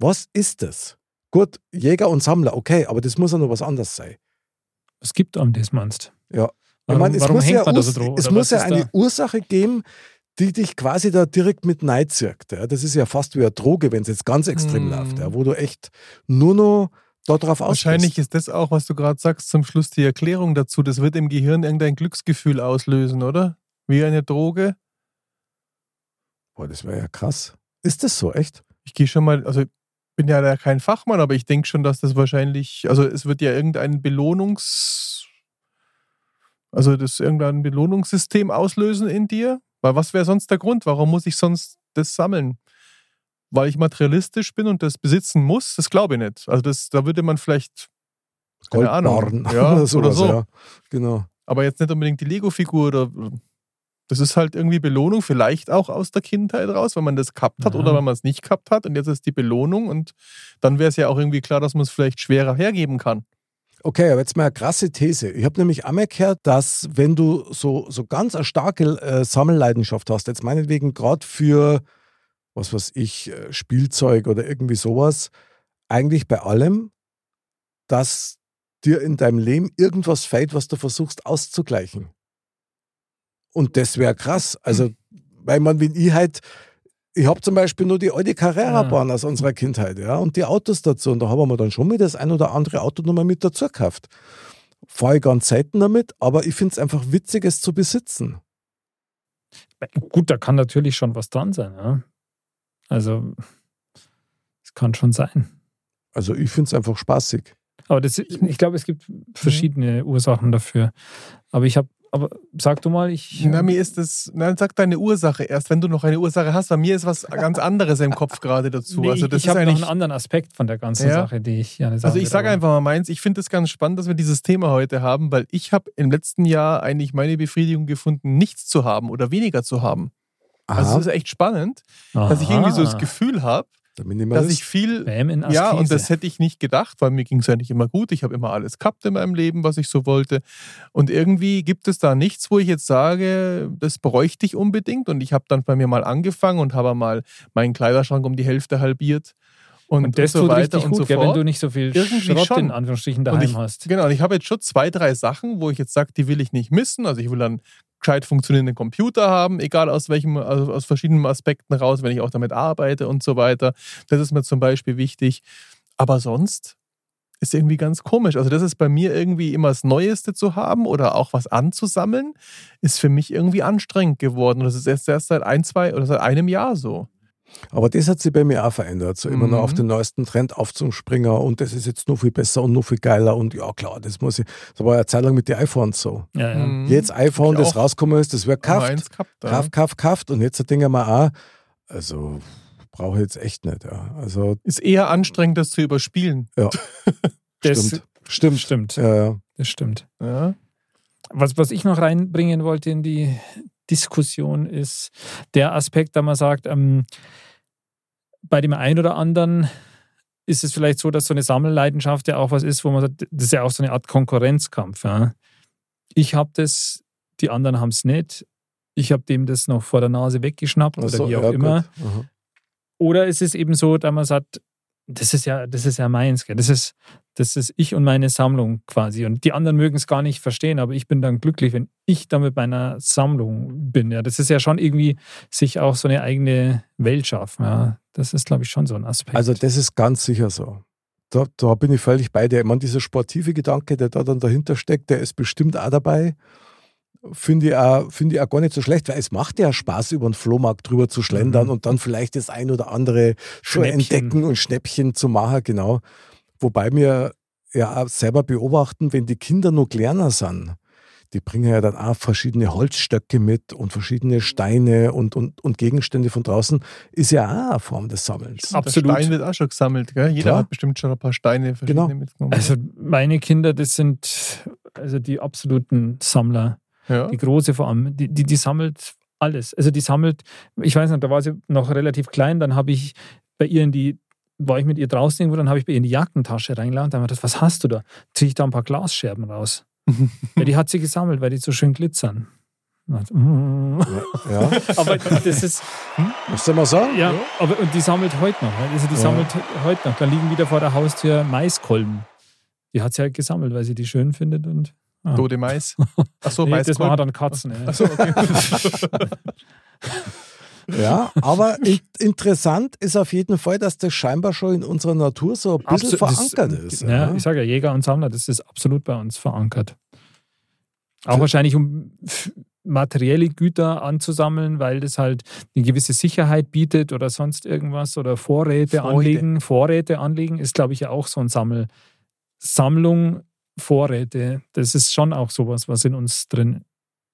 Was ist das? Gut, Jäger und Sammler, okay, aber das muss ja noch was anderes sein. Es gibt einem das, meinst Ja. Ich meine, es warum muss, ja, Urs- dran? es muss ja eine da? Ursache geben, die dich quasi da direkt mit Neid zirkt. Ja. Das ist ja fast wie eine Droge, wenn es jetzt ganz extrem Hm. läuft, ja, wo du echt nur noch darauf aus Wahrscheinlich ist das auch, was du gerade sagst, zum Schluss die Erklärung dazu. Das wird im Gehirn irgendein Glücksgefühl auslösen, oder? Wie eine Droge. Boah, das wäre ja krass. Ist das so, echt? Ich gehe schon mal, also ich bin ja da kein Fachmann, aber ich denke schon, dass das wahrscheinlich, also es wird ja irgendein Belohnungs, also das irgendein Belohnungssystem auslösen in dir. Weil was wäre sonst der Grund? Warum muss ich sonst das sammeln? Weil ich materialistisch bin und das besitzen muss? Das glaube ich nicht. Also das, da würde man vielleicht, keine Ahnung, Goldbarren ja, oder sowas, so. ja. Genau. aber jetzt nicht unbedingt die Lego-Figur oder das ist halt irgendwie Belohnung, vielleicht auch aus der Kindheit raus, wenn man das gehabt hat Ja. oder wenn man es nicht gehabt hat und jetzt ist die Belohnung und dann wäre es ja auch irgendwie klar, dass man es vielleicht schwerer hergeben kann. Okay, aber jetzt mal eine krasse These. Ich habe nämlich gehört, dass wenn du so, so ganz eine starke äh, Sammelleidenschaft hast, jetzt meinetwegen gerade für, was weiß ich, äh, Spielzeug oder irgendwie sowas, eigentlich bei allem, dass dir in deinem Leben irgendwas fehlt, was du versuchst auszugleichen. Und das wäre krass. Also, weil man, wenn ich halt, ich habe zum Beispiel nur die alte Carrera-Bahn aus unserer Kindheit, ja, und die Autos dazu. Und da haben wir dann schon mal das ein oder andere Auto nochmal mit dazu gekauft. Fahre ich ganz selten damit, aber ich finde es einfach witzig, es zu besitzen. Gut, da kann natürlich schon was dran sein. Ja? Also, es kann schon sein. Also ich finde es einfach spaßig. Aber das, ich glaube, es gibt verschiedene Ursachen dafür. Aber ich habe, aber sag du mal, ich. Na, mir ist das, na, sag deine Ursache erst, wenn du noch eine Ursache hast. Bei mir ist was ganz anderes im Kopf gerade dazu. Nee, also das ich ist habe noch eigentlich, einen anderen Aspekt von der ganzen Ja. Sache, die ich gerne sagen Also ich sage einfach mal meins, ich finde es ganz spannend, dass wir dieses Thema heute haben, weil ich habe im letzten Jahr eigentlich meine Befriedigung gefunden, nichts zu haben oder weniger zu haben. Also Aha, es ist echt spannend, dass ich irgendwie so das Aha. Gefühl habe, dass ich viel Ja, und das hätte ich nicht gedacht, weil mir ging es ja nicht immer gut. Ich habe immer alles gehabt in meinem Leben, was ich so wollte. Und irgendwie gibt es da nichts, wo ich jetzt sage, das bräuchte ich unbedingt. Und ich habe dann bei mir mal angefangen und habe mal meinen Kleiderschrank um die Hälfte halbiert. Und, Und das so tut weiter richtig und gut, so gell, fort. wenn du nicht so viel Irgendwie Schrott schon. in Anführungsstrichen daheim ich, hast. Genau, und ich habe jetzt schon zwei, drei Sachen, wo ich jetzt sage, die will ich nicht missen. Also ich will dann gescheit funktionierenden Computer haben, egal aus welchem, also aus verschiedenen Aspekten raus, wenn ich auch damit arbeite und so weiter. Das ist mir zum Beispiel wichtig. Aber sonst ist irgendwie ganz komisch. Also das ist bei mir irgendwie immer das Neueste zu haben oder auch was anzusammeln, ist für mich irgendwie anstrengend geworden. Und das ist erst, erst seit ein, zwei oder seit einem Jahr so. Aber das hat sich bei mir auch verändert. So immer noch Mhm. auf den neuesten Trend aufzuspringer und das ist jetzt nur viel besser und nur viel geiler und ja klar, das muss ich. Das war ja eine Zeit lang mit den iPhones so. Ja, ja. Mhm. Jetzt iPhone, das rausgekommen ist, das wir kauft. eins gehabt, ja. Kauf, kauf, kauft. Und jetzt denken wir auch, also brauche ich jetzt echt nicht. Ja. Also Ist eher anstrengend, das zu überspielen. Das stimmt. Stimmt. stimmt. Ja, ja. Das stimmt. Ja. Was, was ich noch reinbringen wollte in die Diskussion ist der Aspekt, da man sagt, ähm, bei dem einen oder anderen ist es vielleicht so, dass so eine Sammelleidenschaft ja auch was ist, wo man sagt, das ist ja auch so eine Art Konkurrenzkampf. Ja. Ich habe das, die anderen haben es nicht. Ich habe dem das noch vor der Nase weggeschnappt Ach oder so, wie auch ja, immer. Oder ist es eben so, dass man sagt, das ist ja, das ist ja meins, gell? Das ist, das ist ich und meine Sammlung quasi. Und die anderen mögen es gar nicht verstehen, aber ich bin dann glücklich, wenn ich da mit meiner Sammlung bin. Ja, das ist ja schon irgendwie sich auch so eine eigene Welt schaffen. Ja, das ist, glaube ich, schon so ein Aspekt. Also das ist ganz sicher so. Da, da bin ich völlig bei dir. Ich meine, dieser sportive Gedanke, der da dann dahinter steckt, der ist bestimmt auch dabei. Finde ich, auch, finde ich auch gar nicht so schlecht, weil es macht ja Spaß, über den Flohmarkt drüber zu schlendern Mhm. und dann vielleicht das ein oder andere zu Schnäppchen. entdecken und Schnäppchen zu machen, genau. Wobei wir ja auch selber beobachten, wenn die Kinder noch kleiner sind, die bringen ja dann auch verschiedene Holzstöcke mit und verschiedene Steine und, und, und Gegenstände von draußen, ist ja auch eine Form des Sammelns. Absolut. Der Stein wird auch schon gesammelt, gell? Jeder Klar. hat bestimmt schon ein paar Steine verschiedene Genau. mitgenommen. also meine Kinder, das sind also die absoluten Sammler. Ja. Die große vor allem, die, die, die sammelt alles. Also die sammelt, ich weiß nicht, da war sie noch relativ klein, dann habe ich bei ihr in die, war ich mit ihr draußen irgendwo, dann habe ich bei ihr in die Jackentasche reingeladen, dann habe ich gedacht, was hast du da? Ziehe ich da ein paar Glasscherben raus. ja, die hat sie gesammelt, weil die so schön glitzern. Und mm. Ja, Aber das ist, was soll man sagen? ja, aber und die sammelt heute noch. Also die Ja. sammelt heute noch. Da liegen wieder vor der Haustür Maiskolben. Die hat sie halt gesammelt, weil sie die schön findet und Ah. Tote Mais. Achso, nee, das Maiskolben. waren dann Katzen. Ja. Achso, okay. Ja, aber in, interessant ist auf jeden Fall, dass das scheinbar schon in unserer Natur so ein bisschen Absolut, das- verankert ist. Ja, ja. ich sage ja, Jäger und Sammler, das ist absolut bei uns verankert. Auch wahrscheinlich, um materielle Güter anzusammeln, weil das halt eine gewisse Sicherheit bietet oder sonst irgendwas oder Vorräte Freude. anlegen. Vorräte anlegen ist, glaube ich, ja auch so ein Sammel. Sammlung, Vorräte, das ist schon auch sowas, was in uns drin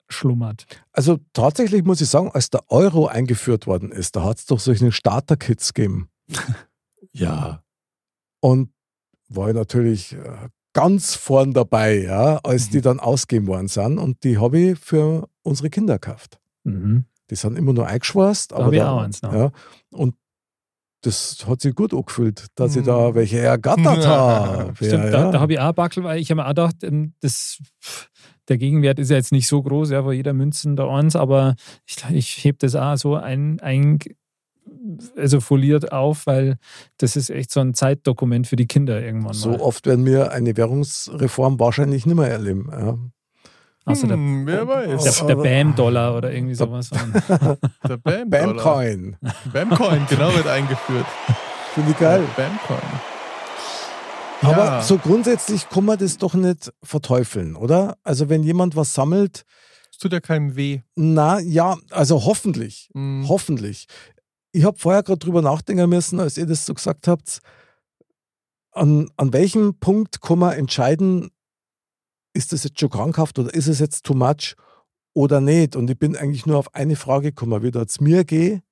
schlummert. Also tatsächlich muss ich sagen, als der Euro eingeführt worden ist, da hat es doch solche Starter-Kits gegeben. Ja. Und war ich natürlich äh, ganz vorn dabei, ja, als Mhm. die dann ausgegeben worden sind. Und die habe ich für unsere Kinder gekauft. Mhm. Die sind immer nur eingeschweißt. aber hab ich da- auch eins noch. Ja, und das hat sich gut angefühlt, dass ich Mhm. da welche ergattert habe. Stimmt, ja, da, ja. da habe ich auch Backel, weil ich habe mir auch gedacht, ähm, das, der Gegenwert ist ja jetzt nicht so groß, ja, wo jeder Münzen da eins, aber ich, ich hebe das auch so ein, ein, also foliert auf, weil das ist echt so ein Zeitdokument für die Kinder irgendwann so mal. oft werden wir eine Währungsreform wahrscheinlich nicht mehr erleben. Ja. Also der, Hm, wer weiß. der, der BAM-Dollar oder irgendwie sowas. Der Bam Bamcoin. Bamcoin, genau, wird eingeführt. Finde ich geil. Bamcoin. Aber Ja. so grundsätzlich kann man das doch nicht verteufeln, oder? Also wenn jemand was sammelt, Es tut ja keinem weh. na ja, also hoffentlich, Mhm. hoffentlich. Ich habe vorher gerade drüber nachdenken müssen, als ihr das so gesagt habt, an, an welchem Punkt kann man entscheiden, ist das jetzt schon krankhaft oder ist es jetzt too much oder nicht? Und ich bin eigentlich nur auf eine Frage gekommen, wie es mir geht,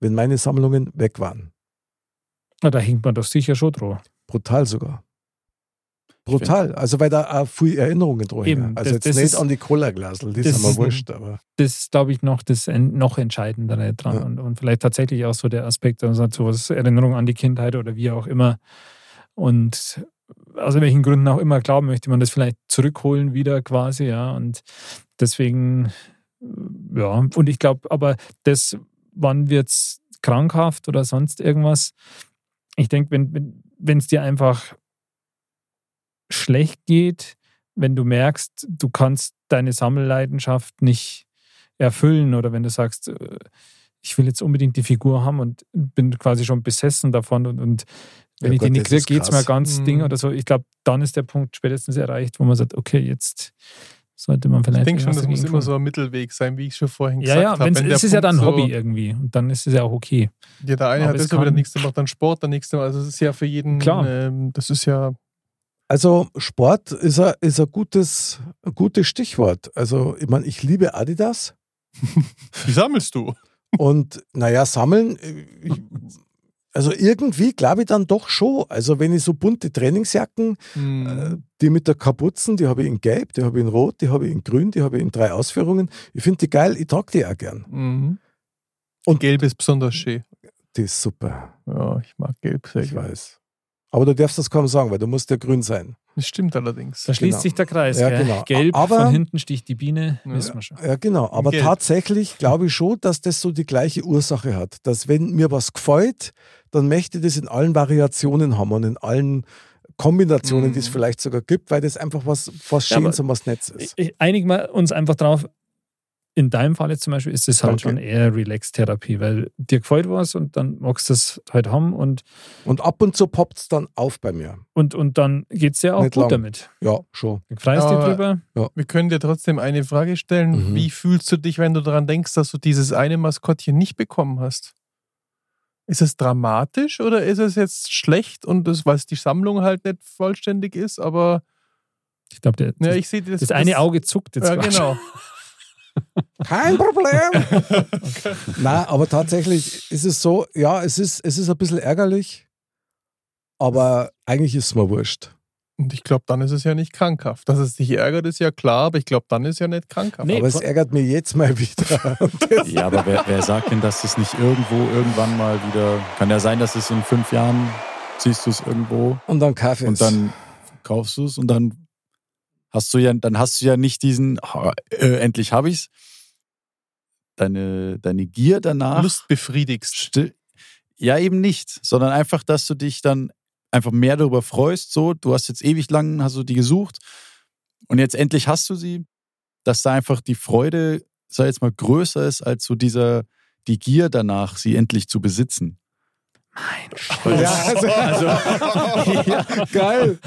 wenn meine Sammlungen weg waren. Na, da hängt man doch sicher schon dran. Brutal sogar. Brutal. Also weil da auch viele Erinnerungen dran Eben, hängen. Also das- jetzt das nicht ist- an die Cola-Glasel, die das sind mir ist- wurscht. Aber das ist, glaube ich, noch das noch Entscheidendere dran. Ja. Und, und vielleicht tatsächlich auch so der Aspekt, also hat sowas Erinnerung an die Kindheit oder wie auch immer. Und aus welchen Gründen auch immer, glauben möchte man das vielleicht zurückholen wieder quasi, ja. Und deswegen, äh, ja, und ich glaube, aber das, wann wird es krankhaft oder sonst irgendwas? Ich denke, wenn es dir einfach schlecht geht, wenn du merkst, du kannst deine Sammelleidenschaft nicht erfüllen oder wenn du sagst, äh, ich will jetzt unbedingt die Figur haben und bin quasi schon besessen davon und, und wenn Ja ich Gott, die nicht kriege, geht es mir ganz Mhm. Ding oder so. Ich glaube, dann ist der Punkt spätestens erreicht, wo man sagt, okay, jetzt sollte man vielleicht Ich denke schon, das muss immer so ein Mittelweg sein, wie ich schon vorhin Ja, gesagt ja, habe. Wenn der es ist ja dann Hobby irgendwie und dann ist es ja auch okay. Ja, der eine Aber hat das, aber der nächste macht dann Sport, der nächste, also es ist ja für jeden, Klar. Ähm, das ist ja, Also Sport ist ein, ist ein, gutes, ein gutes Stichwort. Also ich meine, ich liebe Adidas wie sammelst du? Und naja, sammeln, äh, ich, also irgendwie glaube ich dann doch schon. Also wenn ich so bunte Trainingsjacken, Hm. äh, die mit der Kapuzen, die habe ich in gelb, die habe ich in rot, die habe ich in grün, die habe ich in drei Ausführungen. Ich finde die geil, ich trage die auch gern. Mhm. Und- Gelb ist besonders schön. Die ist super, Ja, ich mag Gelb sehr ich weiß. Aber du darfst das kaum sagen, weil du musst ja grün sein. Das stimmt allerdings. Da schließt Genau. sich der Kreis. Ja, genau. Gelb, Aber- von hinten sticht die Biene, Ja. wissen wir schon. Ja, genau. Aber Gelb. tatsächlich glaube ich schon, dass das so die gleiche Ursache hat. Dass wenn mir was gefällt, dann möchte ich das in allen Variationen haben und in allen Kombinationen, Mhm. die es vielleicht sogar gibt, weil das einfach was, was Ja, Schönes und was Netz ist. Ich- Einigen wir uns einfach drauf, in deinem Fall jetzt zum Beispiel ist es halt Danke. schon eher Relax-Therapie, weil dir gefällt was und dann magst du es halt haben und, Und ab und zu poppt es dann auf bei mir. und, und dann geht es dir auch Nicht gut lang. damit. Ja, schon. Du freust dich drüber. Wir können dir trotzdem eine Frage stellen. Mhm. Wie fühlst du dich, wenn du daran denkst, dass du dieses eine Maskottchen nicht bekommen hast? Ist es dramatisch oder ist es jetzt schlecht und das, weil die Sammlung halt nicht vollständig ist, aber Ich glaube, das, ja, das. das eine Auge zuckt jetzt Ja, genau. Kein Problem. Nein, aber tatsächlich ist es so, ja, es ist, es ist ein bisschen ärgerlich, aber eigentlich ist es mir wurscht. Und ich glaube, dann ist es ja nicht krankhaft. Dass es dich ärgert, ist ja klar, aber ich glaube, dann ist ja nicht krankhaft. Nee, aber es ärgert mich jetzt mal wieder. Ja, aber wer, wer sagt denn, dass es nicht irgendwo irgendwann mal wieder. Kann ja sein, dass es in fünf Jahren siehst du es irgendwo Und dann Kaffee. und dann kaufst du es und dann hast du ja, dann hast du ja nicht diesen, "Ah, äh, endlich habe ich's. Deine, deine Gier danach. Lust befriedigst. Ja, eben nicht, sondern einfach, dass du dich dann einfach mehr darüber freust. So, du hast jetzt ewig lang, hast du die gesucht Und jetzt endlich hast du sie, dass da einfach die Freude, sag ich jetzt mal, größer ist als so dieser, die Gier danach, sie endlich zu besitzen. Mein Ja, also, Also, ja. geil.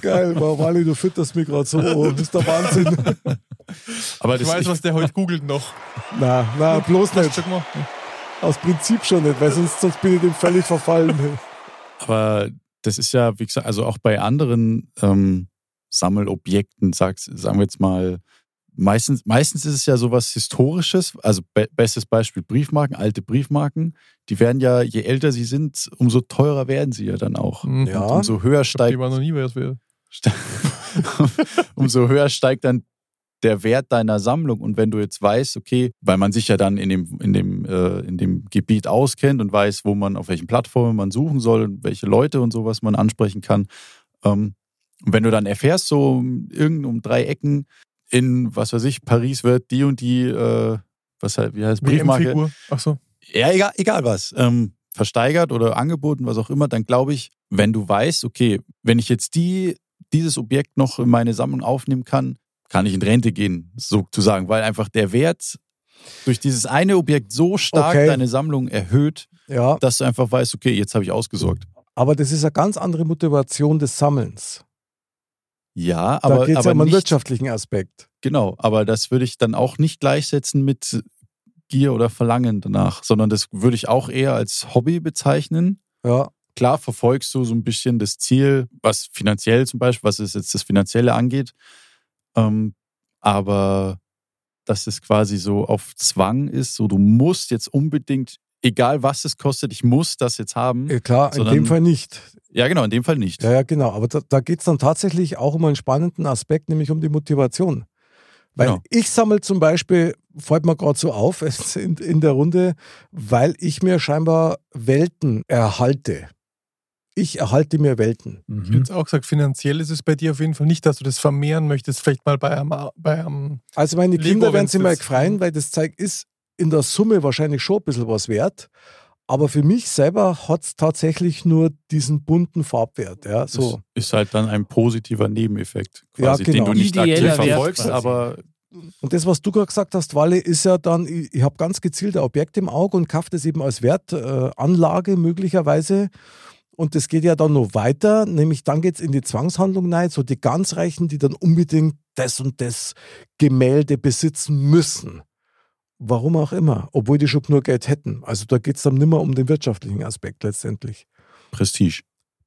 Geil. Wally, du fütterst mich gerade so. Oh, das ist der Wahnsinn. Aber Ich weiß, was der heute googelt noch. Na, na, bloß nicht. Aus Prinzip schon nicht, weil sonst, sonst bin ich dem völlig verfallen. Aber das ist ja, wie gesagt, also auch bei anderen ähm, Sammelobjekten, sag's, sagen wir jetzt mal, meistens, meistens ist es ja sowas Historisches. Also be bestes Beispiel Briefmarken, alte Briefmarken. Die werden ja, je älter sie sind, umso teurer werden sie ja dann auch. Mhm. Ja. Und umso höher Die steigt, war noch nie wert. umso höher steigt dann der Wert deiner Sammlung. Und wenn du jetzt weißt, okay, weil man sich ja dann in dem, in dem, äh, in dem Gebiet auskennt und weiß, wo man, auf welchen Plattformen man suchen soll, welche Leute und sowas man ansprechen kann. Ähm, und wenn du dann erfährst, so irgend um drei Ecken in, was weiß ich, Paris wird die und die, äh, was halt, wie heißt Briefmarke. Ach so. ja, egal, egal was, ähm, versteigert oder angeboten, was auch immer, dann glaube ich, wenn du weißt, okay, wenn ich jetzt die, dieses Objekt noch in meine Sammlung aufnehmen kann, kann ich in Rente gehen, sozusagen, weil einfach der Wert durch dieses eine Objekt so stark Okay. deine Sammlung erhöht, Ja, dass du einfach weißt, okay, jetzt habe ich ausgesorgt. aber das ist eine ganz andere Motivation des Sammelns. Ja, Da aber, geht es ja um einen wirtschaftlichen Aspekt. genau, aber das würde ich dann auch nicht gleichsetzen mit Gier oder Verlangen danach, sondern das würde ich auch eher als Hobby bezeichnen. Ja, klar verfolgst du so ein bisschen das Ziel, was finanziell zum Beispiel, was es jetzt das Finanzielle angeht. Ähm, aber dass es quasi so auf Zwang ist, so du musst jetzt unbedingt, egal was es kostet, ich muss das jetzt haben. eh, klar, in Sondern- dem Fall nicht. Ja, genau, in dem Fall nicht. Ja, ja, genau. Aber da, da geht es dann tatsächlich auch um einen spannenden Aspekt, nämlich um die Motivation. Weil Genau. ich sammle zum Beispiel, fällt mir gerade so auf in, in der Runde, weil ich mir scheinbar Welten erhalte. Ich erhalte mir Welten. Ich hätte Mhm. jetzt auch gesagt, finanziell ist es bei dir auf jeden Fall nicht, dass du das vermehren möchtest. Vielleicht mal bei einem, bei einem Also meine Lego, Kinder werden sich mal gefreien, weil das Zeug ist in der Summe wahrscheinlich schon ein bisschen was wert. Aber für mich selber hat es tatsächlich nur diesen bunten Farbwert. Ja, so. Das ist halt dann ein positiver Nebeneffekt, Ja, quasi, genau. den du nicht Ideeller aktiv verfolgst, aber Und das, was du gerade gesagt hast, Walle, ist ja dann, ich, ich habe ganz gezielt ein Objekt im Auge und kaufe das eben als Wertanlage äh, möglicherweise. Und das geht ja dann noch weiter, nämlich dann geht es in die Zwangshandlung rein, so die ganz Reichen, die dann unbedingt das und das Gemälde besitzen müssen. Warum auch immer, obwohl die schon nur Geld hätten. Also da geht es dann nicht mehr um den wirtschaftlichen Aspekt letztendlich. Prestige.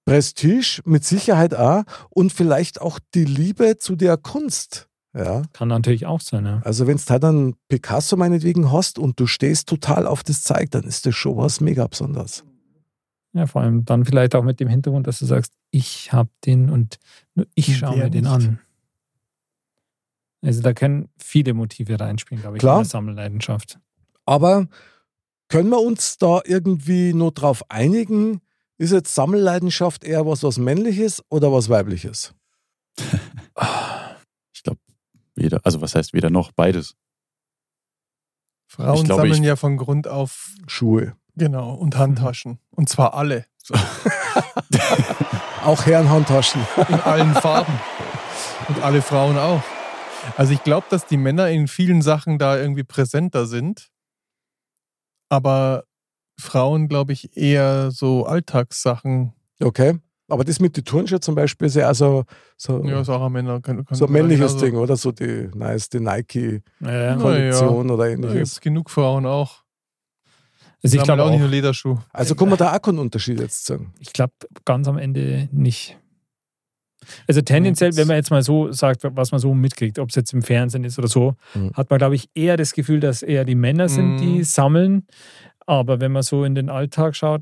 Prestige mit Sicherheit auch und vielleicht auch die Liebe zu der Kunst. Ja. Kann natürlich auch sein, ja. Also wenn du halt einen Picasso meinetwegen hast und du stehst total auf das Zeug, dann ist das schon was mega besonders. Ja, vor allem dann vielleicht auch mit dem Hintergrund, dass du sagst, ich habe den und nur ich schaue mir den nicht. an. Also da können viele Motive reinspielen, glaube ich, Klar. in der Sammelleidenschaft. Aber können wir uns da irgendwie nur drauf einigen, ist jetzt Sammelleidenschaft eher was, was männliches oder was weibliches? Ich glaube, weder, also was heißt weder noch, beides. Frauen glaube, sammeln ja von Grund auf, Schuhe. genau, und Handtaschen. Und zwar alle. Auch Herrenhandtaschen. In allen Farben. Und alle Frauen auch. Also ich glaube, dass die Männer in vielen Sachen da irgendwie präsenter sind. Aber Frauen, glaube ich, eher so Alltagssachen. Okay. Aber das mit den Turnschuhen zum Beispiel ist ja also so, Ja, ist auch ein Männer. Kann, kann so ein männliches genauso- Ding, oder? So die nice, die Nike-Kollektion Ja, ja. Na ja. oder Da gibt ähnliches. es genug Frauen auch. Also ich glaube auch nicht nur Lederschuh. Also kann man da auch keinen Unterschied jetzt sagen. ich glaube ganz am Ende nicht. Also tendenziell, wenn man jetzt mal so sagt, was man so mitkriegt, ob es jetzt im Fernsehen ist oder so, Mhm. hat man, glaube ich, eher das Gefühl, dass eher die Männer sind, Mhm. die sammeln. Aber wenn man so in den Alltag schaut,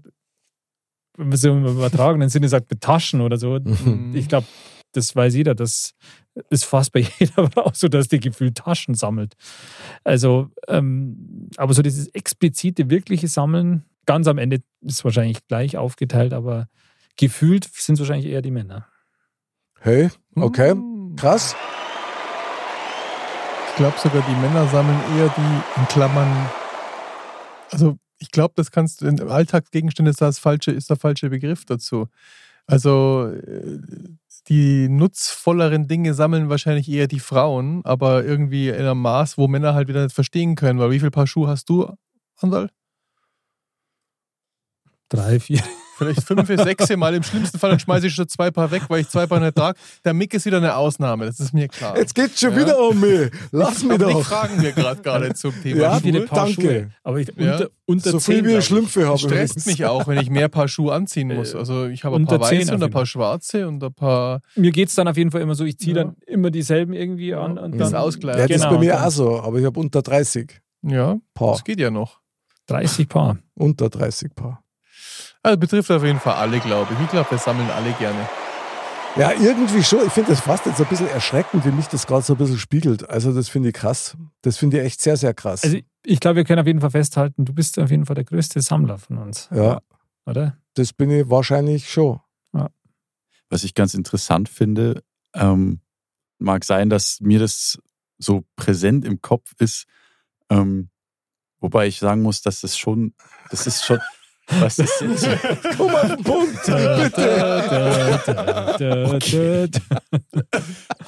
wenn man so im übertragenen Sinne sagt, mit Taschen oder so, Mhm. ich glaube, das weiß jeder, das ist fast bei jeder Frau so, dass die gefühlt Taschen sammelt. Also, ähm, aber so dieses explizite, wirkliche Sammeln, ganz am Ende ist wahrscheinlich gleich aufgeteilt, aber gefühlt sind es wahrscheinlich eher die Männer. Hey, okay, Hm. krass. Ich glaube sogar, die Männer sammeln eher die in Klammern. Also ich glaube, das kannst du in Alltagsgegenstände ist das falsche, ist der falsche Begriff dazu. Also äh, die nutzvolleren Dinge sammeln wahrscheinlich eher die Frauen, aber irgendwie in einem Maß, wo Männer halt wieder nicht verstehen können. Weil wie viel Paar Schuhe hast du, Andal? Drei, vier. Vielleicht fünf, sechs Mal im schlimmsten Fall, dann schmeiße ich schon zwei Paar weg, weil ich zwei Paar nicht trage. Der Mick ist wieder eine Ausnahme, das ist mir klar. Jetzt geht's schon Ja. wieder um mich. Lass mich aber die doch. fragen wir gerade gar nicht zum Thema Ja, Schuhe. viele Paar danke. Schuhe. Aber ich, Ja. unter, unter So 10, viel wie ich. Schlümpfe habe. Das stresst übrigens. mich auch, wenn ich mehr Paar Schuhe anziehen muss. Äh, Also ich habe ein unter paar 10 weiße und ein paar schwarze und ein paar. Mir geht es dann auf jeden Fall immer so, ich ziehe Ja. dann immer dieselben irgendwie an. Und Das dann Ausgleich. Ja, das Genau, ist bei mir auch so, aber ich habe unter 30 Ja, Paar. das geht ja noch. 30 Paar. Unter 30 Paar. Also betrifft auf jeden Fall alle, glaube ich. Ich glaube, wir sammeln alle gerne. Ja, irgendwie schon. Ich finde das fast jetzt ein bisschen erschreckend, wie mich das gerade so ein bisschen spiegelt. Also, das finde ich krass. Das finde ich echt sehr, sehr krass. Also ich glaube, wir können auf jeden Fall festhalten, du bist auf jeden Fall der größte Sammler von uns. ja, Oder? das bin ich wahrscheinlich schon. Was ich ganz interessant finde, ähm, mag sein, dass mir das so präsent im Kopf ist, ähm, wobei ich sagen muss, dass das schon, das ist schon, was das ist. Komm auf den Punkt, bitte.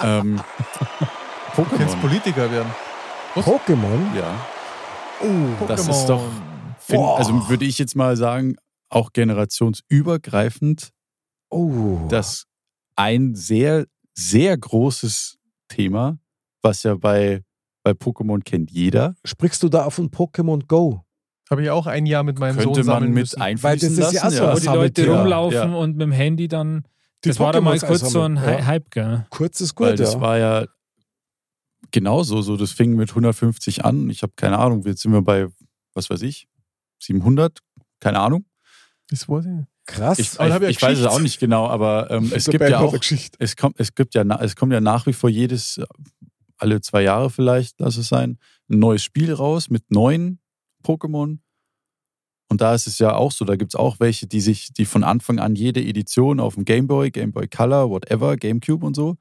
ähm, Du kannst Pokémon. Politiker werden. Pokémon? Ja, Oh, das ist doch, find, also würde ich jetzt mal sagen, auch generationsübergreifend, oh. das ein sehr, sehr großes Thema, was ja bei, bei Pokémon kennt jeder, Sprichst du da auf ein Pokémon Go? Habe ich auch ein Jahr mit meinem könnte Sohn man sammeln mit müssen. Weil das ist ja lassen. so Wo was die Leute Sammeltier. rumlaufen Ja. und mit dem Handy dann. Die das war damals Pokémons kurz so ein ja. Hype, gell? Kurz ist Weil gut, das ja. war ja genauso so. Das fing mit 150 an. Ich habe keine Ahnung, jetzt sind wir bei, was weiß ich, 700? Keine Ahnung. Das weiß ich nicht. Krass. Ich, ich, ja ich weiß es auch nicht genau, aber ähm, es gibt ja auch, es kommt, es gibt ja, es kommt ja nach wie vor jedes, alle zwei Jahre vielleicht, lass es sein, ein neues Spiel raus mit neuen Pokémon. Und da ist es ja auch so, da gibt es auch welche, die sich, die von Anfang an jede Edition auf dem Game Boy, Game Boy Color, whatever, Gamecube und so,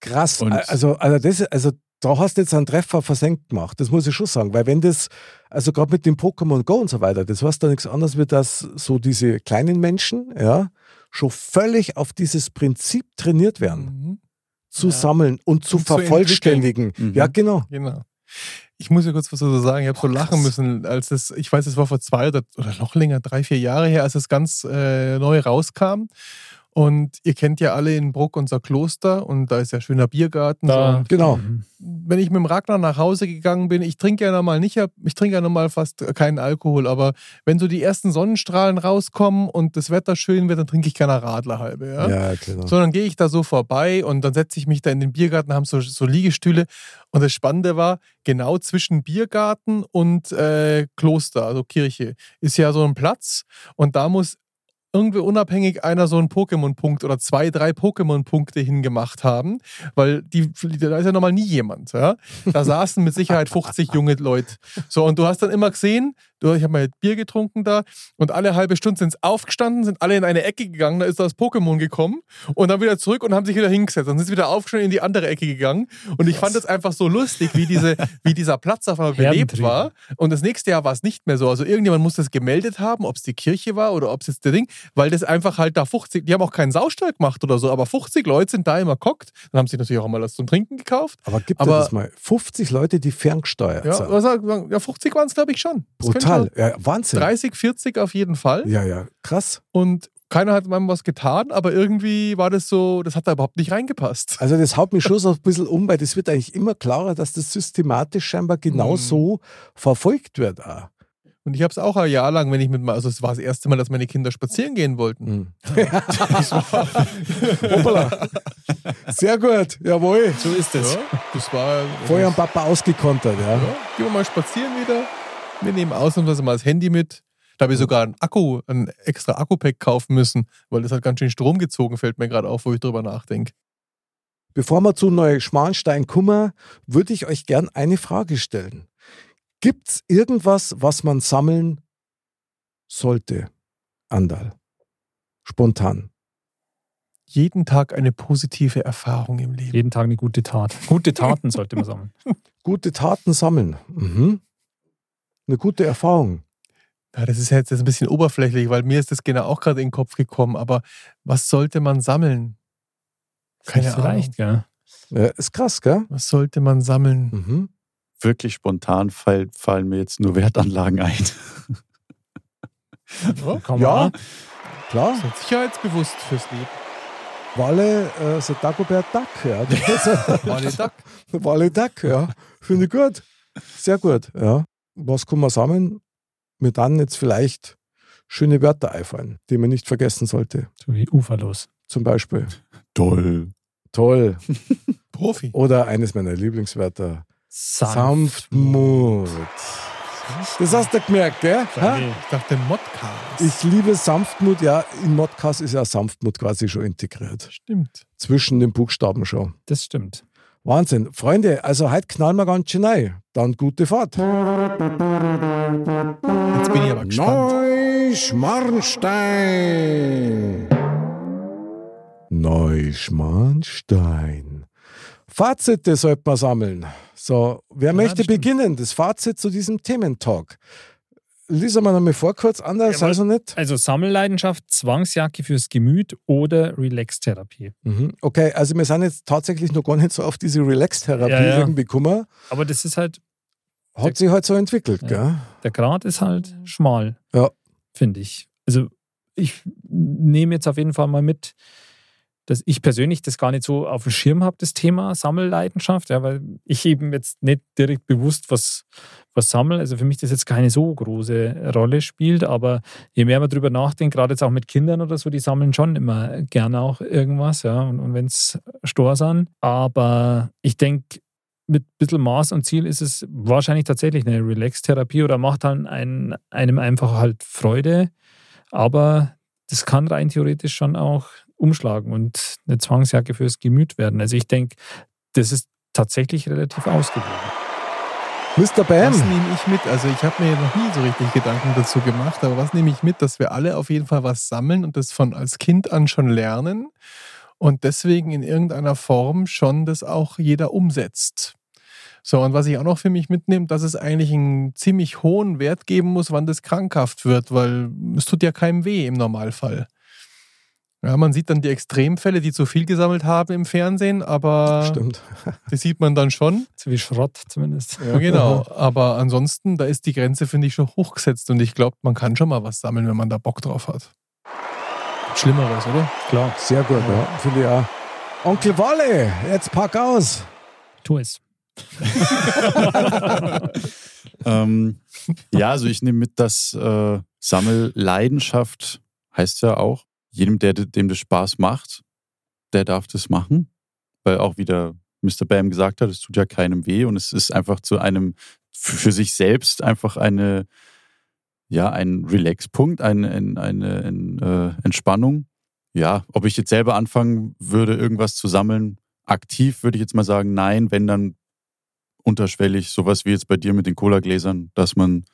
Krass. Und- also, also, das, also da hast du jetzt einen Treffer versenkt gemacht. Das muss ich schon sagen. Weil wenn das, also gerade mit dem Pokémon Go und so weiter, das heißt da nichts anderes, wie dass so diese kleinen Menschen, ja, schon völlig auf dieses Prinzip trainiert werden, Mhm. zu Ja. sammeln und zu Und zu vervollständigen. Mhm. Ja, genau. Genau. Ich muss ja kurz was dazu sagen. Ich habe so lachen müssen, als es, ich weiß, es war vor zwei oder, oder noch länger, drei, vier Jahre her, als es ganz äh, neu rauskam. Und ihr kennt ja alle in Bruck unser Kloster und da ist ja schöner Biergarten. Da- Genau. Mhm. wenn ich mit dem Ragnar nach Hause gegangen bin, ich trinke ja normal nicht, ich trinke ja normal fast keinen Alkohol, aber wenn so die ersten Sonnenstrahlen rauskommen und das Wetter schön wird, dann trinke ich keine Radlerhalbe. Ja? Ja, genau. So, dann gehe ich da so vorbei und dann setze ich mich da in den Biergarten, haben so, so Liegestühle. Und das Spannende war, genau zwischen Biergarten und äh, Kloster, also Kirche, ist ja so ein Platz. Und da muss irgendwie unabhängig einer so einen Pokémon-Punkt oder zwei, drei Pokémon-Punkte hingemacht haben, weil die, da ist ja normal nie jemand. Ja? Da saßen mit Sicherheit 50 junge Leute. So, und du hast dann immer gesehen, du, ich habe mal Bier getrunken da und alle halbe Stunde sind aufgestanden, sind alle in eine Ecke gegangen, da ist das Pokémon gekommen und dann wieder zurück und haben sich wieder hingesetzt. Dann sind sie wieder aufgestanden in die andere Ecke gegangen. Und ich fand das einfach so lustig, wie, diese, wie dieser Platz auf einmal belebt war. Und das nächste Jahr war es nicht mehr so. Also irgendjemand muss das gemeldet haben, ob es die Kirche war oder ob es jetzt der Ding, weil das einfach halt da 50, die haben auch keinen Saustall gemacht oder so, aber 50 Leute sind da immer gockt. Dann haben sie natürlich auch mal was zum Trinken gekauft. Aber gibt Aber- es das mal? 50 Leute, die ferngesteuert Ja, sind. ja 50 waren es, glaube ich, schon. Das Brutal. Ja, Wahnsinn. 30, 40 auf jeden Fall. Ja, ja, krass. Und keiner hat meinem was getan, aber irgendwie war das so, das hat da überhaupt nicht reingepasst. Also das haut mich schon so ein bisschen um, weil das wird eigentlich immer klarer, dass das systematisch scheinbar genau Mhm. so verfolgt wird. Auch. Und ich habe es auch ein Jahr lang, wenn ich mit, also es war das erste Mal, dass meine Kinder spazieren gehen wollten. Mhm. Hoppala. Sehr gut, jawohl. So ist es. Ja, das war. Vorher am Papa ausgekontert, ja. Ja, gehen wir mal spazieren wieder. Wir nehmen ausnahmsweise mal das Handy mit. Da habe ich sogar einen Akku, ein extra Akku-Pack kaufen müssen, weil das hat ganz schön Strom gezogen, fällt mir gerade auf, wo ich drüber nachdenke. Bevor wir zu Neuschmarnstein kommen, würde ich euch gern eine Frage stellen. Gibt es irgendwas, was man sammeln sollte? Andal. Spontan. Jeden Tag eine positive Erfahrung im Leben. Jeden Tag eine gute Tat. Gute Taten sollte man sammeln. Gute Taten sammeln. Mhm. Eine gute Erfahrung. Ja, das ist jetzt ein bisschen oberflächlich, weil mir ist das genau auch gerade in den Kopf gekommen. Aber was sollte man sammeln? Keine Ahnung. leicht, gell? Ja, ist krass, gell? Was sollte man sammeln? Mhm. Wirklich spontan fall, fallen mir jetzt nur Wertanlagen ein. Ja. man Klar, sicherheitsbewusst fürs Leben. Walle, äh, so Dagobert Duck, ja. Wale Duck. Walle Duck, ja. Finde ich gut. Sehr gut, ja. Was kann man sammeln? Mir dann jetzt vielleicht schöne Wörter einfallen, die man nicht vergessen sollte. So wie uferlos. Zum Beispiel Toll. toll Profi. oder eines meiner Lieblingswörter, Sanft. Sanftmut. Das hast du gemerkt, gell? Ha? Okay. Ich dachte Modcast. Ich liebe Sanftmut, ja, in Modcast ist ja Sanftmut quasi schon integriert. Stimmt. Zwischen den Buchstaben schon. Das stimmt. Wahnsinn. Freunde, also heute knallen wir ganz schön rein. Dann gute Fahrt. Jetzt bin ich aber gespannt. Neuschmarnstein. Neuschmarnstein. Fazite sollte man sammeln. So, wer möchte das stimmt. beginnen? Das Fazit zu diesem Thementalk. Lesen wir nochmal vor kurz, anders, Jawohl. also nicht? Also Sammelleidenschaft, Zwangsjacke fürs Gemüt oder Relax-Therapie. Mhm. Okay, also wir sind jetzt tatsächlich noch gar nicht so auf diese Relax-Therapie Ja, ja. irgendwie gekommen. Aber das ist halt, Hat sich halt so entwickelt, Ja. gell? der Grad ist halt schmal. Ja. Finde ich. Also ich nehme jetzt auf jeden Fall mal mit, dass ich persönlich das gar nicht so auf dem Schirm habe, das Thema Sammelleidenschaft, ja, weil ich eben jetzt nicht direkt bewusst was, was sammle. Also für mich das jetzt keine so große Rolle spielt, aber je mehr man drüber nachdenkt, gerade jetzt auch mit Kindern oder so, die sammeln schon immer gerne auch irgendwas, ja, und, und wenn es Stor sind. Aber ich denke, mit ein bisschen Maß und Ziel ist es wahrscheinlich tatsächlich eine Relax-Therapie oder macht dann ein, einem einfach halt Freude. Aber das kann rein theoretisch schon auch umschlagen und eine Zwangsjacke fürs Gemüt werden. Also ich denke, das ist tatsächlich relativ ausgewogen. Mr. Bam. Was nehme ich mit? Also ich habe mir noch nie so richtig Gedanken dazu gemacht, aber was nehme ich mit, dass wir alle auf jeden Fall was sammeln und das von als Kind an schon lernen und deswegen in irgendeiner Form schon das auch jeder umsetzt. So, und was ich auch noch für mich mitnehme, dass es eigentlich einen ziemlich hohen Wert geben muss, wann das krankhaft wird, weil es tut ja keinem weh im Normalfall. Ja, man sieht dann die Extremfälle, die zu viel gesammelt haben im Fernsehen, aber Stimmt. die sieht man dann schon. So wie Schrott zumindest. Ja, genau. Aber ansonsten, da ist die Grenze, finde ich, schon hochgesetzt. Und ich glaube, man kann schon mal was sammeln, wenn man da Bock drauf hat. Schlimmeres, oder? Klar, Sehr gut, ja. Finde ich auch. Onkel Walle, jetzt pack aus. tu es. ähm, ja, also ich nehme mit, dass äh, Sammelleidenschaft heißt ja auch, jedem, der, dem das Spaß macht, der darf das machen. Weil auch wieder Mr. Bam gesagt hat, es tut ja keinem weh und es ist einfach zu einem, für sich selbst einfach eine, ja, ein Relax-Punkt, eine, eine, eine, eine äh, Entspannung. Ja, ob ich jetzt selber anfangen würde, irgendwas zu sammeln, aktiv würde ich jetzt mal sagen, nein, wenn dann unterschwellig, sowas wie jetzt bei dir mit den Cola-Gläsern, dass man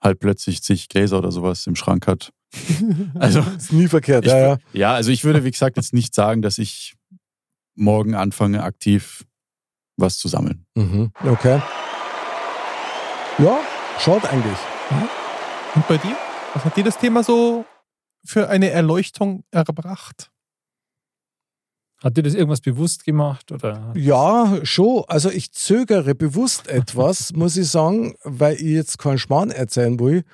halt plötzlich zig Gläser oder sowas im Schrank hat. Also, Ist nie verkehrt, ich, ja, ja. ja, also ich würde, wie gesagt, jetzt nicht sagen, dass ich morgen anfange, aktiv was zu sammeln. Mhm. Okay. Ja, schaut eigentlich. Und bei dir? Was hat dir das Thema so für eine Erleuchtung erbracht? Hat dir das irgendwas bewusst gemacht? Oder? Ja, schon. Also ich zögere bewusst etwas, muss ich sagen, weil ich jetzt keinen Schmarrn erzählen will.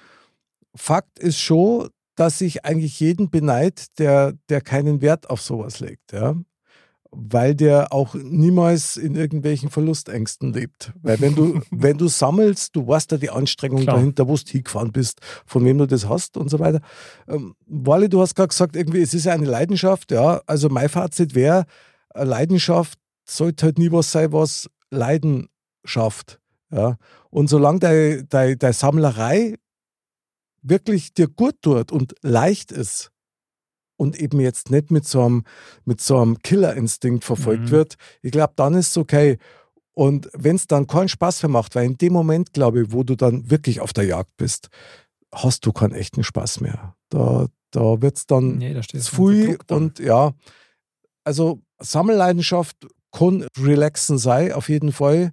Fakt ist schon, dass ich eigentlich jeden beneid, der, der keinen Wert auf sowas legt, ja. Weil der auch niemals in irgendwelchen Verlustängsten lebt. Weil wenn du, wenn du sammelst, du weißt ja die Anstrengung Klar. dahinter, wo du hingefahren bist, von wem du das hast und so weiter. Ähm, Wally, du hast gerade gesagt, irgendwie, es ist ja eine Leidenschaft, ja. Also mein Fazit wäre, Leidenschaft sollte halt nie was sein, was Leiden schafft. Ja? Und solange deine Sammlerei wirklich dir gut tut und leicht ist und eben jetzt nicht mit so einem, mit so einem Killerinstinkt verfolgt Mhm. wird, ich glaube, dann ist es okay. Und wenn es dann keinen Spaß mehr macht, weil in dem Moment, glaube ich, wo du dann wirklich auf der Jagd bist, hast du keinen echten Spaß mehr. Da, da wird es dann Nee, da steht zu viel und ja, also Sammelleidenschaft kann relaxen sein, auf jeden Fall.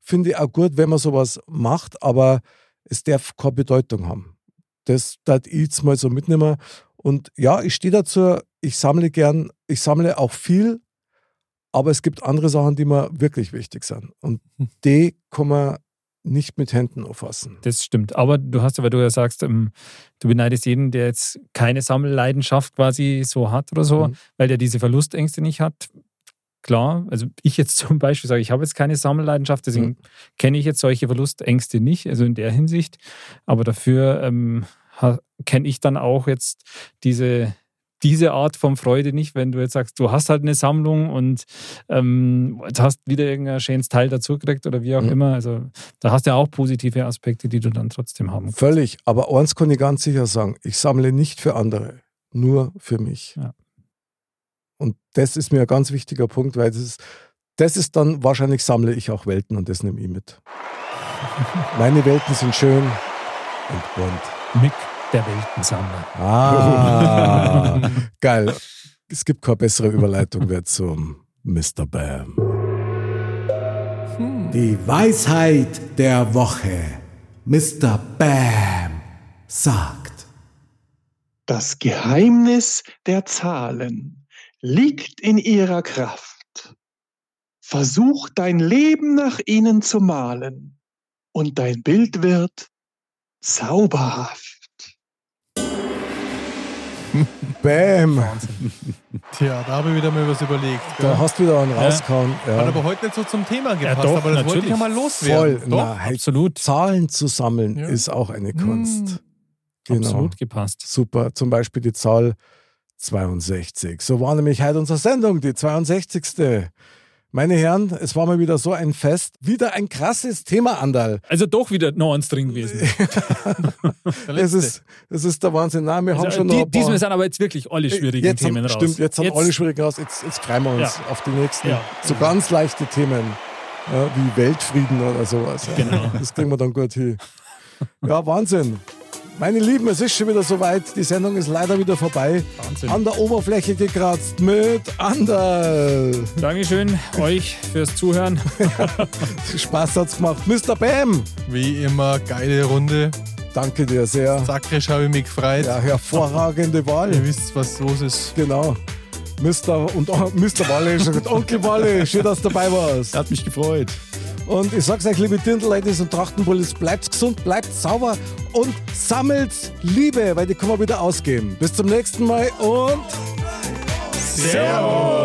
Finde ich auch gut, wenn man sowas macht, aber es darf keine Bedeutung haben. Das dat ich jetzt mal so mitnehmen. Und ja, ich stehe dazu, ich sammle gern, ich sammle auch viel, aber es gibt andere Sachen, die mir wirklich wichtig sind. Und die kann man nicht mit Händen auffassen. Das stimmt. Aber du hast ja, weil du ja sagst, ähm, du beneidest jeden, der jetzt keine Sammelleidenschaft quasi so hat oder so, Mhm. weil der diese Verlustängste nicht hat. Klar, also ich jetzt zum Beispiel sage, ich habe jetzt keine Sammelleidenschaft, deswegen Mhm. kenne ich jetzt solche Verlustängste nicht, also in der Hinsicht. Aber dafür ähm, kenne ich dann auch jetzt diese, diese Art von Freude nicht, wenn du jetzt sagst, du hast halt eine Sammlung und ähm, hast wieder irgendein schönes Teil dazugekriegt oder wie auch Mhm. immer. Also da hast du ja auch positive Aspekte, die du dann trotzdem haben kannst. Völlig. Aber eins kann ich ganz sicher sagen: Ich sammle nicht für andere, nur für mich. Ja. Und das ist mir ein ganz wichtiger Punkt, weil das ist, das ist dann wahrscheinlich sammle ich auch Welten und das nehme ich mit. Meine Welten sind schön und bunt. Mick, der Weltensammler. Ah, geil. Es gibt keine bessere Überleitung mehr zum Mr. Bam. Die Weisheit der Woche. Mr. Bam sagt. Das Geheimnis der Zahlen liegt in ihrer Kraft. Versuch dein Leben nach ihnen zu malen und dein Bild wird zauberhaft. Bam. Tja, da habe ich wieder mal was überlegt. Da gell? hast du wieder einen rausgehauen. Hat Ja. aber heute nicht so zum Thema gepasst, doch, aber das wollte ich ja natürlich. mal loswerden. Voll. Na, Absolut. Zahlen zu sammeln Ja. ist auch eine Kunst. Hm. Genau. Absolut gepasst. Super. Zum Beispiel die Zahl 62. So war nämlich heute unsere Sendung, die 62. Meine Herren, es war mal wieder so ein Fest. Wieder ein krasses Thema, Andal. Also doch wieder noch eins drin gewesen. Es ist, ist der Wahnsinn. Nein, wir haben Also, schon die, noch diesmal sind aber jetzt wirklich alle schwierigen jetzt Themen haben, raus. Stimmt, jetzt haben Jetzt- alle schwierig raus. Jetzt, jetzt freuen wir uns Ja. auf die nächsten. Ja. So ganz leichte Themen, ja, wie Weltfrieden oder sowas. Ja. Genau. Das kriegen wir dann gut hin. Ja, Wahnsinn. Meine Lieben, es ist schon wieder soweit. Die Sendung ist leider wieder vorbei. Wahnsinn. An der Oberfläche gekratzt mit Anderl. Dankeschön euch fürs Zuhören. Spaß hat's gemacht. Mr. Bam, Wie immer, geile Runde. danke dir sehr. Sakrisch habe ich mich gefreut. Ja, hervorragende Ihr Wahl. wisst, was los ist. Genau. Mr. und oh, Mr. Walle, schon gesagt, Onkel Walle, schön, dass du dabei warst. Hat mich gefreut. Und ich sag's euch, liebe Dirndl-Ladies und Trachtenbullis, bleibt gesund, bleibt sauber und sammelt Liebe, weil die kann man wieder ausgeben. Bis zum nächsten Mal und Servus!